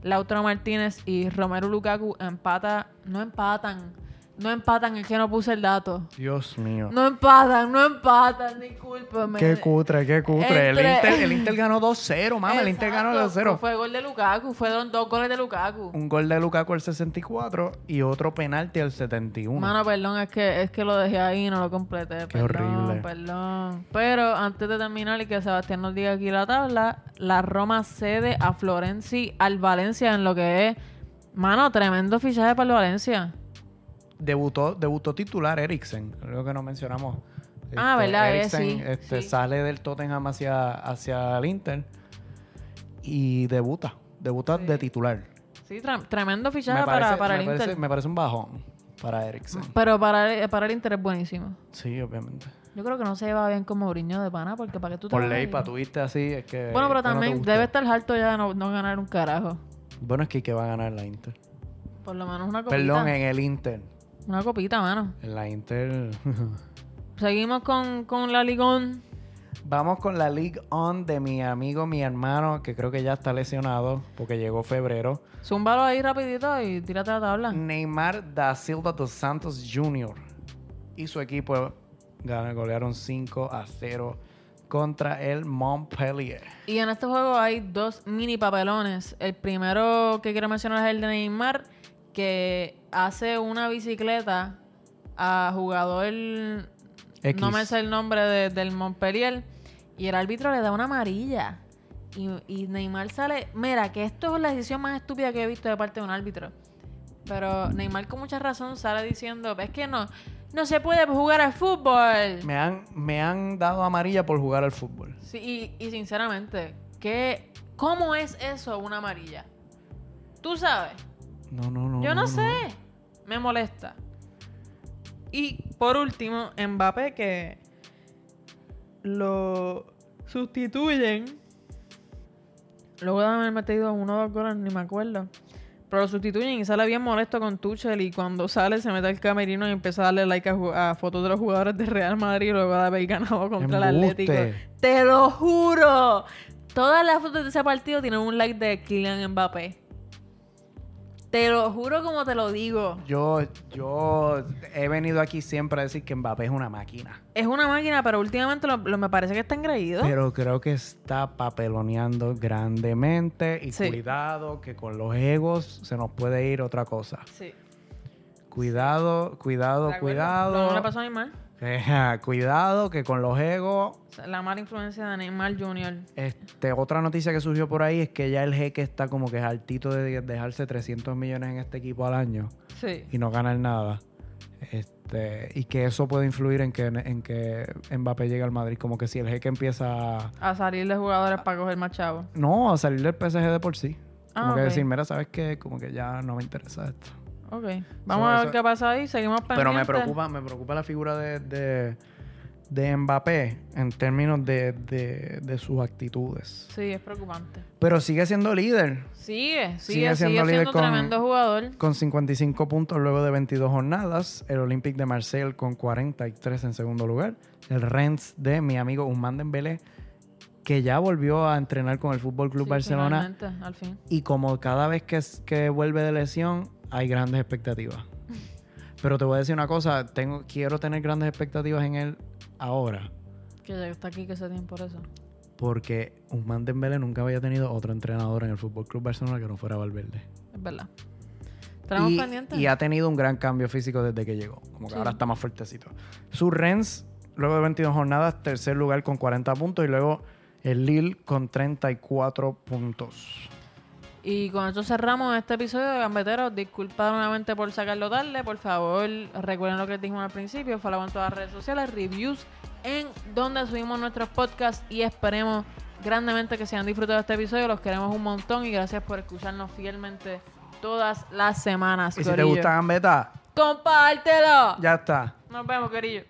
Lautaro Martínez y Romero Lukaku empata, no empatan, no empatan, es que no puse el dato. Dios mío. No empatan, no empatan, discúlpeme. Qué cutre, qué cutre. El, Inter, el Inter ganó 2-0, mamá. El Inter ganó Exacto, 2-0. Fue gol de Lukaku, fueron dos goles de Lukaku. Un gol de Lukaku al 64 y otro penalti al 71. Mano, perdón, es que, es que lo dejé ahí y no lo completé. Qué perdón, horrible. Perdón. Pero antes de terminar y que Sebastián nos diga aquí la tabla, la Roma cede a Florenzi al Valencia en lo que es, mano, tremendo fichaje para el Valencia. Debutó, debutó titular Eriksen, algo que no mencionamos. Ah, ¿verdad? Eh, Eriksen sí, este, sí. sale del Tottenham hacia, hacia el Inter y debuta. Debuta Sí. de titular. Sí, tre- tremendo fichaje para, parece, para me el parece- Inter. me parece un bajón para Eriksen. Pero para el, para el Inter es buenísimo. Sí, obviamente. Yo creo que no se lleva bien con Mourinho de pana, porque para qué tú te Por ley, para tuviste así, es que. Bueno, pero que no también debe estar harto ya de no, no ganar un carajo. Bueno, es que ¿qué va a ganar la Inter? Por lo menos una copita. Perdón, en el Inter. Una copita, mano. En la Inter. Seguimos con, con la Ligón. Vamos con la League On de mi amigo, mi hermano, que creo que ya está lesionado porque llegó febrero. Zúmbalo ahí rapidito y tírate la tabla. Neymar da Silva dos Santos Jr. y su equipo golearon 5 a 0 contra el Montpellier. Y en este juego hay dos mini papelones. El primero que quiero mencionar es el de Neymar, que hace una bicicleta a jugador, X. no me sé el nombre de- del Montpellier, y el árbitro le da una amarilla. Y, y Neymar sale, mira, que esto es la decisión más estúpida que he visto de parte de un árbitro. Pero Neymar con mucha razón sale diciendo, es que no, no se puede jugar al fútbol. Me han, me han dado amarilla por jugar al fútbol. Sí, y, y sinceramente, ¿qué, ¿cómo es eso una amarilla? ¿Tú sabes? No, no, no. Yo no, sé. Me molesta. Y por último, Mbappé que lo sustituyen. Luego de haber metido uno o dos goles, ni me acuerdo. Pero lo sustituyen y sale bien molesto con Tuchel y cuando sale se mete al camerino y empieza a darle like a, fotos de los jugadores de Real Madrid luego de haber ganado contra el. Atlético. ¡Te lo juro! Todas las fotos de ese partido tienen un like de Kylian Mbappé. Te lo juro como te lo digo. Yo, yo he venido aquí siempre a decir que Mbappé es una máquina. Es una máquina, pero últimamente lo- lo- me parece que está engreído. Pero creo que está papeloneando grandemente y Sí. cuidado que con los egos se nos puede ir otra cosa. Sí. Cuidado, cuidado, cuidado. No, no le pasó a Neymar. Eh, cuidado que con los egos. La mala influencia de Neymar Jr. Este, otra noticia que surgió por ahí es que ya el jeque está como que es altito de dejarse 300 millones en este equipo al año Sí. y no ganar nada. Este, y que eso puede influir en que, en que Mbappé llegue al Madrid. Como que si el jeque empieza a, A salir de jugadores para coger más chavos. No, a salir del PSG de por sí. Como Ah, que decir, mira, ¿sabes qué? Como que ya no me interesa esto. Ok. Vamos a ver eso- qué pasa ahí. Seguimos pendientes. Pero me preocupa, me preocupa la figura de, de, de Mbappé en términos de, de- de sus actitudes. Sí, es preocupante. Pero sigue siendo líder. Sigue, sigue, Sigue sigue siendo siendo, líder con- tremendo jugador. Con 55 puntos luego de 22 jornadas. El Olympique de Marseille con 43 en segundo lugar. El Rennes de mi amigo Usman Dembélé, que ya volvió a entrenar con el Fútbol Club Sí, Barcelona. al fin. Y como cada vez que, que vuelve de lesión, hay grandes expectativas. Pero te voy a decir una cosa, tengo, quiero tener grandes expectativas en él ahora. Que ya está aquí, que se tiene por eso. Porque Usman Dembélé nunca había tenido otro entrenador en el Fútbol Club Barcelona que no fuera Valverde. Es verdad. Y, pendientes. y ha tenido un gran cambio físico desde que llegó. Como que Sí. ahora está más fuertecito. Su Rennes, luego de 22 jornadas, tercer lugar con 40 puntos. Y luego el Lille con 34 puntos. Y con esto cerramos este episodio de Gambeteros. Disculpa nuevamente por sacarlo tarde. Por favor, recuerden lo que dijimos al principio. Follow en todas las redes sociales, reviews en donde subimos nuestros podcasts y esperemos grandemente que se hayan disfrutado de este episodio. Los queremos un montón y gracias por escucharnos fielmente todas las semanas. Y si te gusta Gambeta, ¡Compártelo! ya está. Nos vemos, querido.